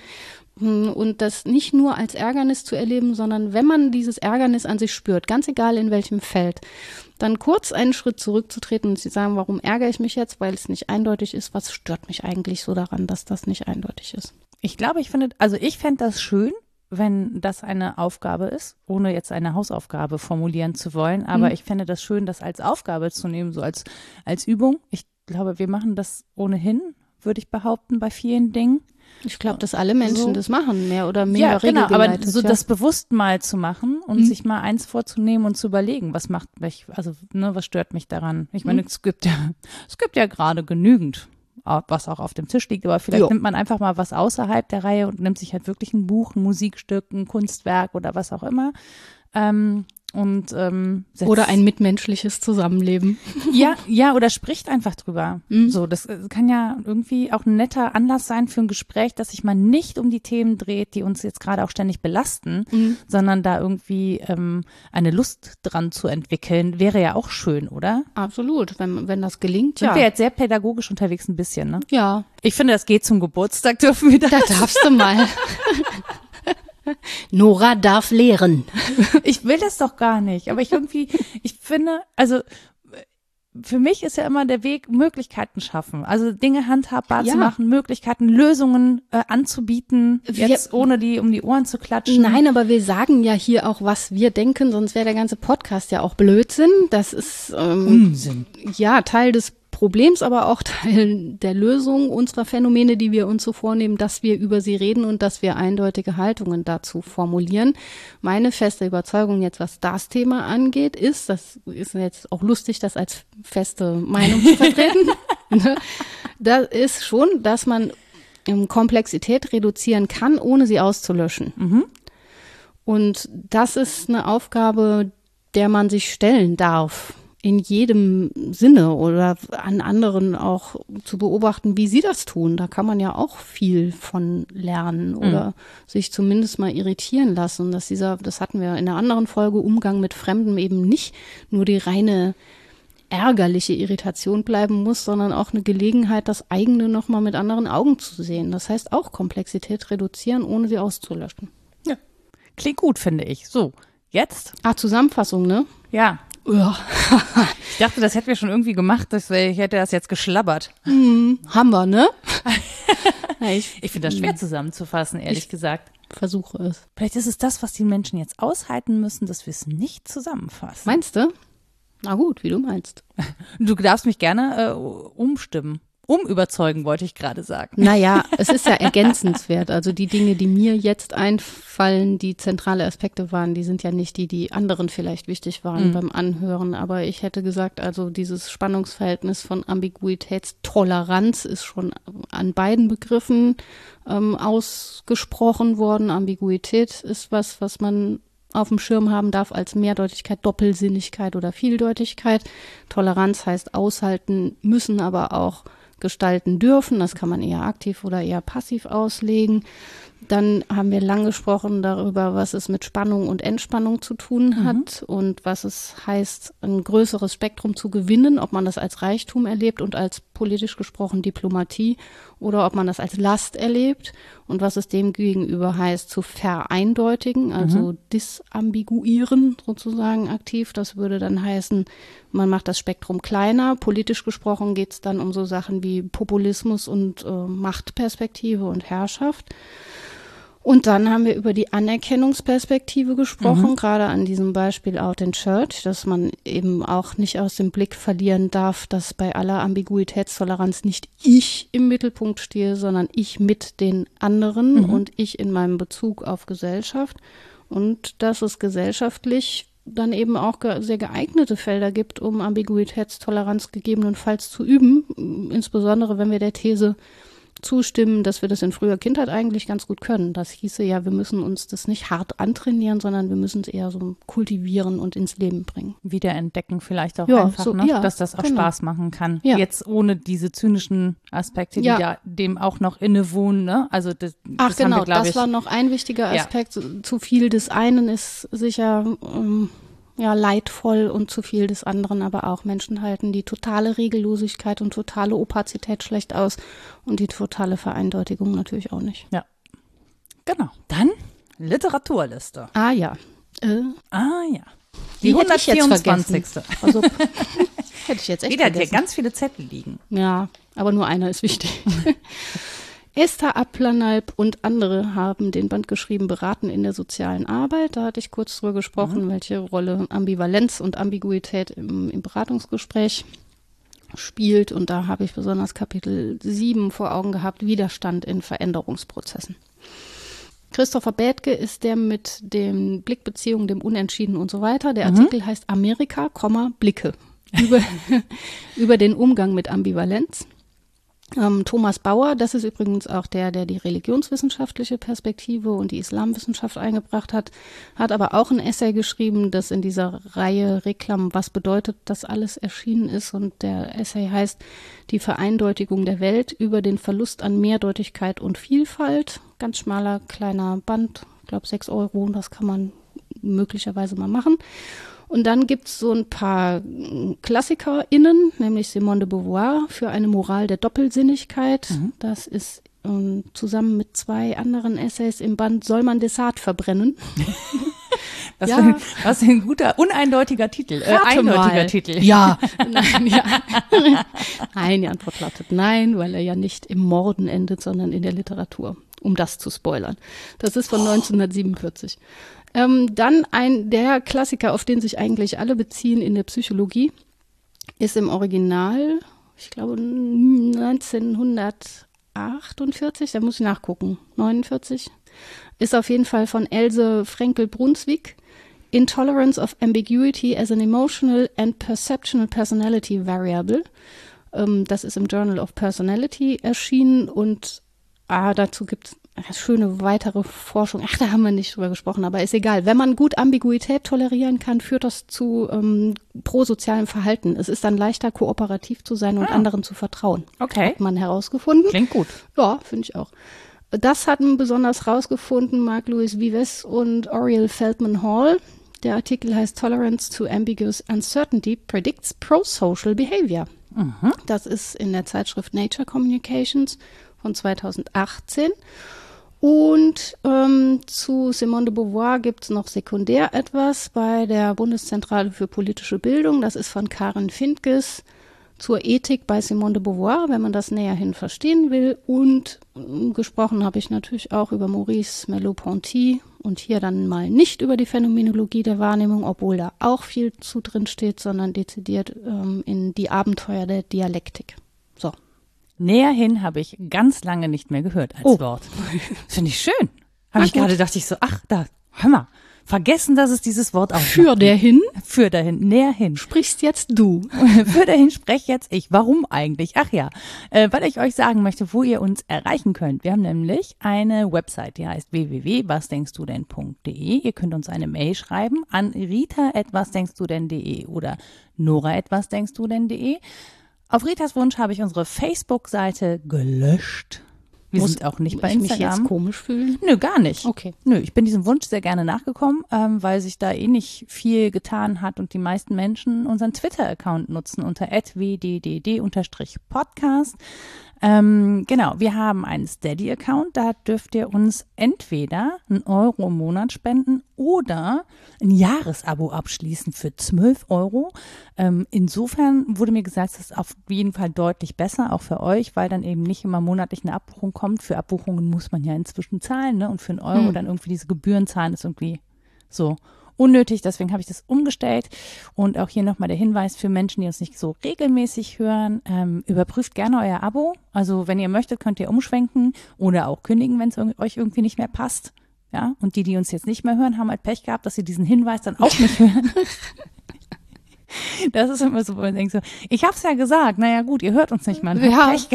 hm, und das nicht nur als Ärgernis zu erleben, sondern wenn man dieses Ärgernis an sich spürt, ganz egal in welchem Feld, dann kurz einen Schritt zurückzutreten und zu sagen, warum ärgere ich mich jetzt, weil es nicht eindeutig ist, was stört mich eigentlich so daran, dass das nicht eindeutig ist. Ich glaube, ich finde, also ich fände das schön, wenn das eine Aufgabe ist, ohne jetzt eine Hausaufgabe formulieren zu wollen, aber mhm. ich fände das schön, das als Aufgabe zu nehmen, so als, als Übung. Ich glaube, wir machen das ohnehin, würde ich behaupten, bei vielen Dingen. Ich glaube, dass alle Menschen So. das machen, mehr oder minder Ja, genau, aber so ja. das bewusst mal zu machen und Mhm. sich mal eins vorzunehmen und zu überlegen, was macht mich, also ne, was stört mich daran? Ich meine, Mhm. es gibt ja, es gibt ja gerade genügend, was auch auf dem Tisch liegt, aber vielleicht Jo. nimmt man einfach mal was außerhalb der Reihe und nimmt sich halt wirklich ein Buch, ein Musikstück, ein Kunstwerk oder was auch immer. Ähm, und ähm, setzt- Oder ein mitmenschliches Zusammenleben. [LAUGHS] ja, ja, oder spricht einfach drüber. Mhm. So, das äh, kann ja irgendwie auch ein netter Anlass sein für ein Gespräch, dass sich mal nicht um die Themen dreht, die uns jetzt gerade auch ständig belasten, Mhm. sondern da irgendwie ähm, eine Lust dran zu entwickeln, wäre ja auch schön, oder? Absolut, wenn, wenn das gelingt, Sind ja. wir jetzt sehr pädagogisch unterwegs ein bisschen, ne? Ja, Ich finde, das geht zum Geburtstag, dürfen wir das. da darfst du mal. [LAUGHS] Nora darf lehren. [LAUGHS] Ich will das doch gar nicht, aber ich irgendwie, ich finde, also für mich ist ja immer der Weg, Möglichkeiten schaffen. Also Dinge handhabbar Ja. zu machen, Möglichkeiten, Lösungen äh, anzubieten, Wir- jetzt ohne die um die Ohren zu klatschen. Nein, aber wir sagen ja hier auch, was wir denken, sonst wäre der ganze Podcast ja auch Blödsinn. Das ist ähm, Unsinn. ja Teil des Problems, aber auch Teil der Lösung unserer Phänomene, die wir uns so vornehmen, dass wir über sie reden und dass wir eindeutige Haltungen dazu formulieren. Meine feste Überzeugung jetzt, was das Thema angeht, ist, das ist jetzt auch lustig, das als feste Meinung zu vertreten, [LAUGHS] ne? das ist schon, dass man ähm, Komplexität reduzieren kann, ohne sie auszulöschen. Und das ist eine Aufgabe, der man sich stellen darf. In jedem Sinne oder an anderen auch zu beobachten, wie sie das tun. Da kann man ja auch viel von lernen oder sich zumindest mal irritieren lassen. Dass dieser, das hatten wir in einer anderen Folge, Umgang mit Fremden eben nicht nur die reine ärgerliche Irritation bleiben muss, sondern auch eine Gelegenheit, das eigene nochmal mit anderen Augen zu sehen. Das heißt auch Komplexität reduzieren, ohne sie auszulöschen. Ja. Klingt gut, finde ich. So, jetzt? Ah, Zusammenfassung, ne? Ja. Ja. [LAUGHS] Ich dachte, das hätten wir schon irgendwie gemacht, das wär, ich hätte das jetzt geschlabbert. Haben wir, ne? [LAUGHS] ich Ich finde das schwer zusammenzufassen, ehrlich Ich- gesagt. versuche es. Vielleicht ist es das, was die Menschen jetzt aushalten müssen, dass wir es nicht zusammenfassen. Meinst du? Na gut, wie du meinst. [LAUGHS] Du darfst mich gerne äh, umstimmen. Umüberzeugen, wollte ich gerade sagen. Naja, [LAUGHS] es ist ja ergänzenswert. Also die Dinge, die mir jetzt einfallen, die zentrale Aspekte waren, die sind ja nicht die, die anderen vielleicht wichtig waren Mhm. beim Anhören. Aber ich hätte gesagt, also dieses Spannungsverhältnis von Ambiguitätstoleranz ist schon an beiden Begriffen ähm, ausgesprochen worden. Ambiguität ist was, was man auf dem Schirm haben darf als Mehrdeutigkeit, Doppelsinnigkeit oder Vieldeutigkeit. Toleranz heißt aushalten müssen, aber auch gestalten dürfen. Das kann man eher aktiv oder eher passiv auslegen. Dann haben wir lang gesprochen darüber, was es mit Spannung und Entspannung zu tun hat und was es heißt, ein größeres Spektrum zu gewinnen, ob man das als Reichtum erlebt und als politisch gesprochen Diplomatie oder ob man das als Last erlebt und was es dem gegenüber heißt, zu vereindeutigen, also disambiguieren sozusagen aktiv. Das würde dann heißen, man macht das Spektrum kleiner. Politisch gesprochen geht es dann um so Sachen wie Populismus und äh, Machtperspektive und Herrschaft. Und dann haben wir über die Anerkennungsperspektive gesprochen, gerade an diesem Beispiel Out in Church, dass man eben auch nicht aus dem Blick verlieren darf, dass bei aller Ambiguitätstoleranz nicht ich im Mittelpunkt stehe, sondern ich mit den anderen und ich in meinem Bezug auf Gesellschaft. Und dass es gesellschaftlich dann eben auch sehr geeignete Felder gibt, um Ambiguitätstoleranz gegebenenfalls zu üben, insbesondere wenn wir der These zustimmen, dass wir das in früher Kindheit eigentlich ganz gut können. Das hieße ja, wir müssen uns das nicht hart antrainieren, sondern wir müssen es eher so kultivieren und ins Leben bringen. Wiederentdecken vielleicht auch Ja, einfach, so- ne? ja, dass das auch genau. Spaß machen kann. Ja. Jetzt ohne diese zynischen Aspekte, die Ja. dem auch noch innewohnen. Ne? Also das, Ach das haben genau, wir, das war noch ein wichtiger. Aspekt. Zu viel des einen ist sicher ähm, ja leidvoll und zu viel des anderen, aber auch Menschen halten die totale Regellosigkeit und totale Opazität schlecht aus und die totale Vereindeutigung natürlich auch nicht. Genau. Dann Literaturliste. Ah ja. Äh, Ah ja. Die Die hätte ich jetzt 124. also [LAUGHS] hätte ich jetzt echt hat hier vergessen. ganz viele Zettel liegen. Ja, aber nur einer ist wichtig. [LAUGHS] Esther Applanalp und andere haben den Band geschrieben, beraten in der sozialen Arbeit. Da hatte ich kurz drüber gesprochen, welche Rolle Ambivalenz und Ambiguität im, im Beratungsgespräch spielt. Und da habe ich besonders Kapitel 7 vor Augen gehabt, Widerstand in Veränderungsprozessen. Christopher Bethke ist der mit den Blickbeziehungen, dem Unentschieden und so weiter. Der mhm. Artikel heißt Amerika, Blicke über, [LAUGHS] über den Umgang mit Ambivalenz. Ähm, Thomas Bauer, das ist übrigens auch der, der die religionswissenschaftliche Perspektive und die Islamwissenschaft eingebracht hat, hat aber auch ein Essay geschrieben, das in dieser Reihe Reklam, was bedeutet das alles erschienen ist. Und der Essay heißt Die Vereindeutigung der Welt über den Verlust an Mehrdeutigkeit und Vielfalt. Ganz schmaler, kleiner Band, ich glaube sechs Euro, das kann man möglicherweise mal machen. Und dann gibt es so ein paar KlassikerInnen, nämlich Simone de Beauvoir für eine Moral der Doppelsinnigkeit. Mhm. Das ist um, zusammen mit zwei anderen Essays im Band Soll man Dessert verbrennen? [LAUGHS] Das ja. Ein, was ein guter, uneindeutiger Titel. Äh, eindeutiger mal. Titel. Ja. [LAUGHS] nein, ja. [LAUGHS] nein, die Antwort lautet nein, weil er ja nicht im Morden endet, sondern in der Literatur, um das zu spoilern. Das ist von oh. 1947. Ähm, dann ein der Klassiker, auf den sich eigentlich alle beziehen in der Psychologie, ist im Original, ich glaube 1948, da muss ich nachgucken, 49, ist auf jeden Fall von Else Frenkel-Brunswick. Intolerance of Ambiguity as an Emotional and Perceptional Personality Variable. Ähm, das ist im Journal of Personality erschienen und ah, dazu gibt es schöne weitere Forschung. Ach, da haben wir nicht drüber gesprochen, aber ist egal. Wenn man gut Ambiguität tolerieren kann, führt das zu ähm, prosozialem Verhalten. Es ist dann leichter, kooperativ zu sein und ah. anderen zu vertrauen. Okay. Hat man herausgefunden. Klingt gut. Ja, finde ich auch. Das hatten besonders herausgefunden Mark-Louis Vives und Oriel Feldman Hall. Der Artikel heißt Tolerance to Ambiguous Uncertainty Predicts Pro-Social Behavior. Mhm. Das ist in der Zeitschrift Nature Communications von 2018. Und ähm, zu Simone de Beauvoir gibt es noch sekundär etwas bei der Bundeszentrale für politische Bildung. Das ist von Karen Findges zur Ethik bei Simone de Beauvoir, wenn man das näher hin verstehen will. Und äh, gesprochen habe ich natürlich auch über Maurice Merleau-Ponty und hier dann mal nicht über die Phänomenologie der Wahrnehmung, obwohl da auch viel zu drin steht, sondern dezidiert ähm, in die Abenteuer der Dialektik. So. Näher hin habe ich ganz lange nicht mehr gehört als oh. Wort. Finde ich schön. Habe ich gerade dachte ich so, ach, da, hör mal, vergessen, dass es dieses Wort auch Für dahin? Für dahin, näher hin. Sprichst jetzt du. [LAUGHS] Für dahin sprech jetzt ich. Warum eigentlich? Ach ja, äh, weil ich euch sagen möchte, wo ihr uns erreichen könnt. Wir haben nämlich eine Website, die heißt www.wasdenkstudenn.de. Ihr könnt uns eine Mail schreiben an rita.wasdenkstudenn.de oder nora.wasdenkstudenn.de. Auf Ritas Wunsch habe ich unsere Facebook-Seite gelöscht. Wir Muss, sind auch nicht bei ich Instagram. Mich jetzt komisch fühlen? Nö, gar nicht. Okay. Nö, ich bin diesem Wunsch sehr gerne nachgekommen, ähm, weil sich da eh nicht viel getan hat und die meisten Menschen unseren Twitter-Account nutzen unter wddd-podcast. Ähm, genau, wir haben einen Steady-Account, da dürft ihr uns entweder einen Euro im Monat spenden oder ein Jahresabo abschließen für 12 Euro. Ähm, insofern wurde mir gesagt, das ist auf jeden Fall deutlich besser, auch für euch, weil dann eben nicht immer monatlich eine Abbuchung kommt. Für Abbuchungen muss man ja inzwischen zahlen, ne? Und für einen Euro hm. dann irgendwie diese Gebühren zahlen, ist irgendwie so unnötig. Deswegen habe ich das umgestellt. Und auch hier nochmal der Hinweis für Menschen, die uns nicht so regelmäßig hören. Ähm, überprüft gerne euer Abo. Also wenn ihr möchtet, könnt ihr umschwenken oder auch kündigen, wenn es euch irgendwie nicht mehr passt. Ja, und die, die uns jetzt nicht mehr hören, haben halt Pech gehabt, dass sie diesen Hinweis dann auch nicht [LAUGHS] hören. [LAUGHS] Das ist immer so, wo man denkt so, ich hab's ja gesagt, naja gut, ihr hört uns nicht mal. Ja. Pech.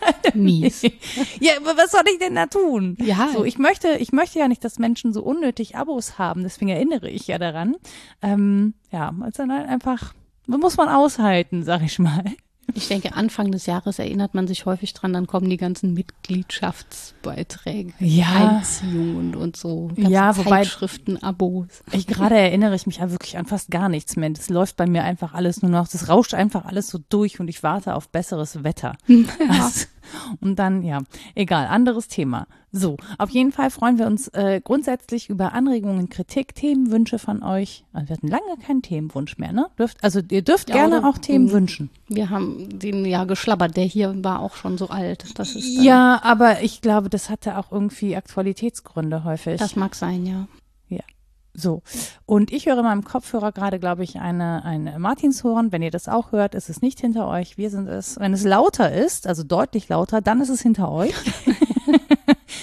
Halt [LAUGHS] Mies. [LAUGHS] Ja, aber was soll ich denn da tun? Ja. So, ich möchte, ich möchte ja nicht, dass Menschen so unnötig Abos haben, deswegen erinnere ich ja daran. Ähm, ja, also dann halt einfach, muss man aushalten, sag ich mal. Ich denke, Anfang des Jahres erinnert man sich häufig dran, dann kommen die ganzen Mitgliedschaftsbeiträge, ja. Einziehungen und so, ganzen ja, Zeitschriften, Abos. Ich gerade erinnere ich mich ja wirklich an fast gar nichts mehr. Das läuft bei mir einfach alles nur noch, das rauscht einfach alles so durch und ich warte auf besseres Wetter. [LAUGHS] Ja. Also, und dann, ja, egal, anderes Thema. So, auf jeden Fall freuen wir uns äh, grundsätzlich über Anregungen, Kritik, Themenwünsche von euch. Also wir hatten lange keinen Themenwunsch mehr, ne? Dürft, also ihr dürft ja, gerne auch Themen wünschen. Wir haben den ja geschlabbert, der hier war auch schon so alt. Das ist ja, aber ich glaube, das hatte auch irgendwie Aktualitätsgründe häufig. Das mag sein, ja. Ja. So. Und ich höre in meinem Kopfhörer gerade, glaube ich, eine, eine Martinshorn. Wenn ihr das auch hört, ist es nicht hinter euch. Wir sind es. Wenn es lauter ist, also deutlich lauter, dann ist es hinter euch. [LAUGHS]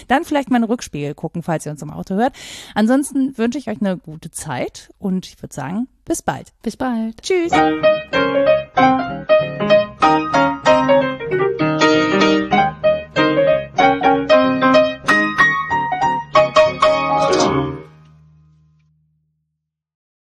dann vielleicht mal in den Rückspiegel gucken, falls ihr uns im Auto hört. Ansonsten wünsche ich euch eine gute Zeit und ich würde sagen, bis bald. Bis bald. Tschüss.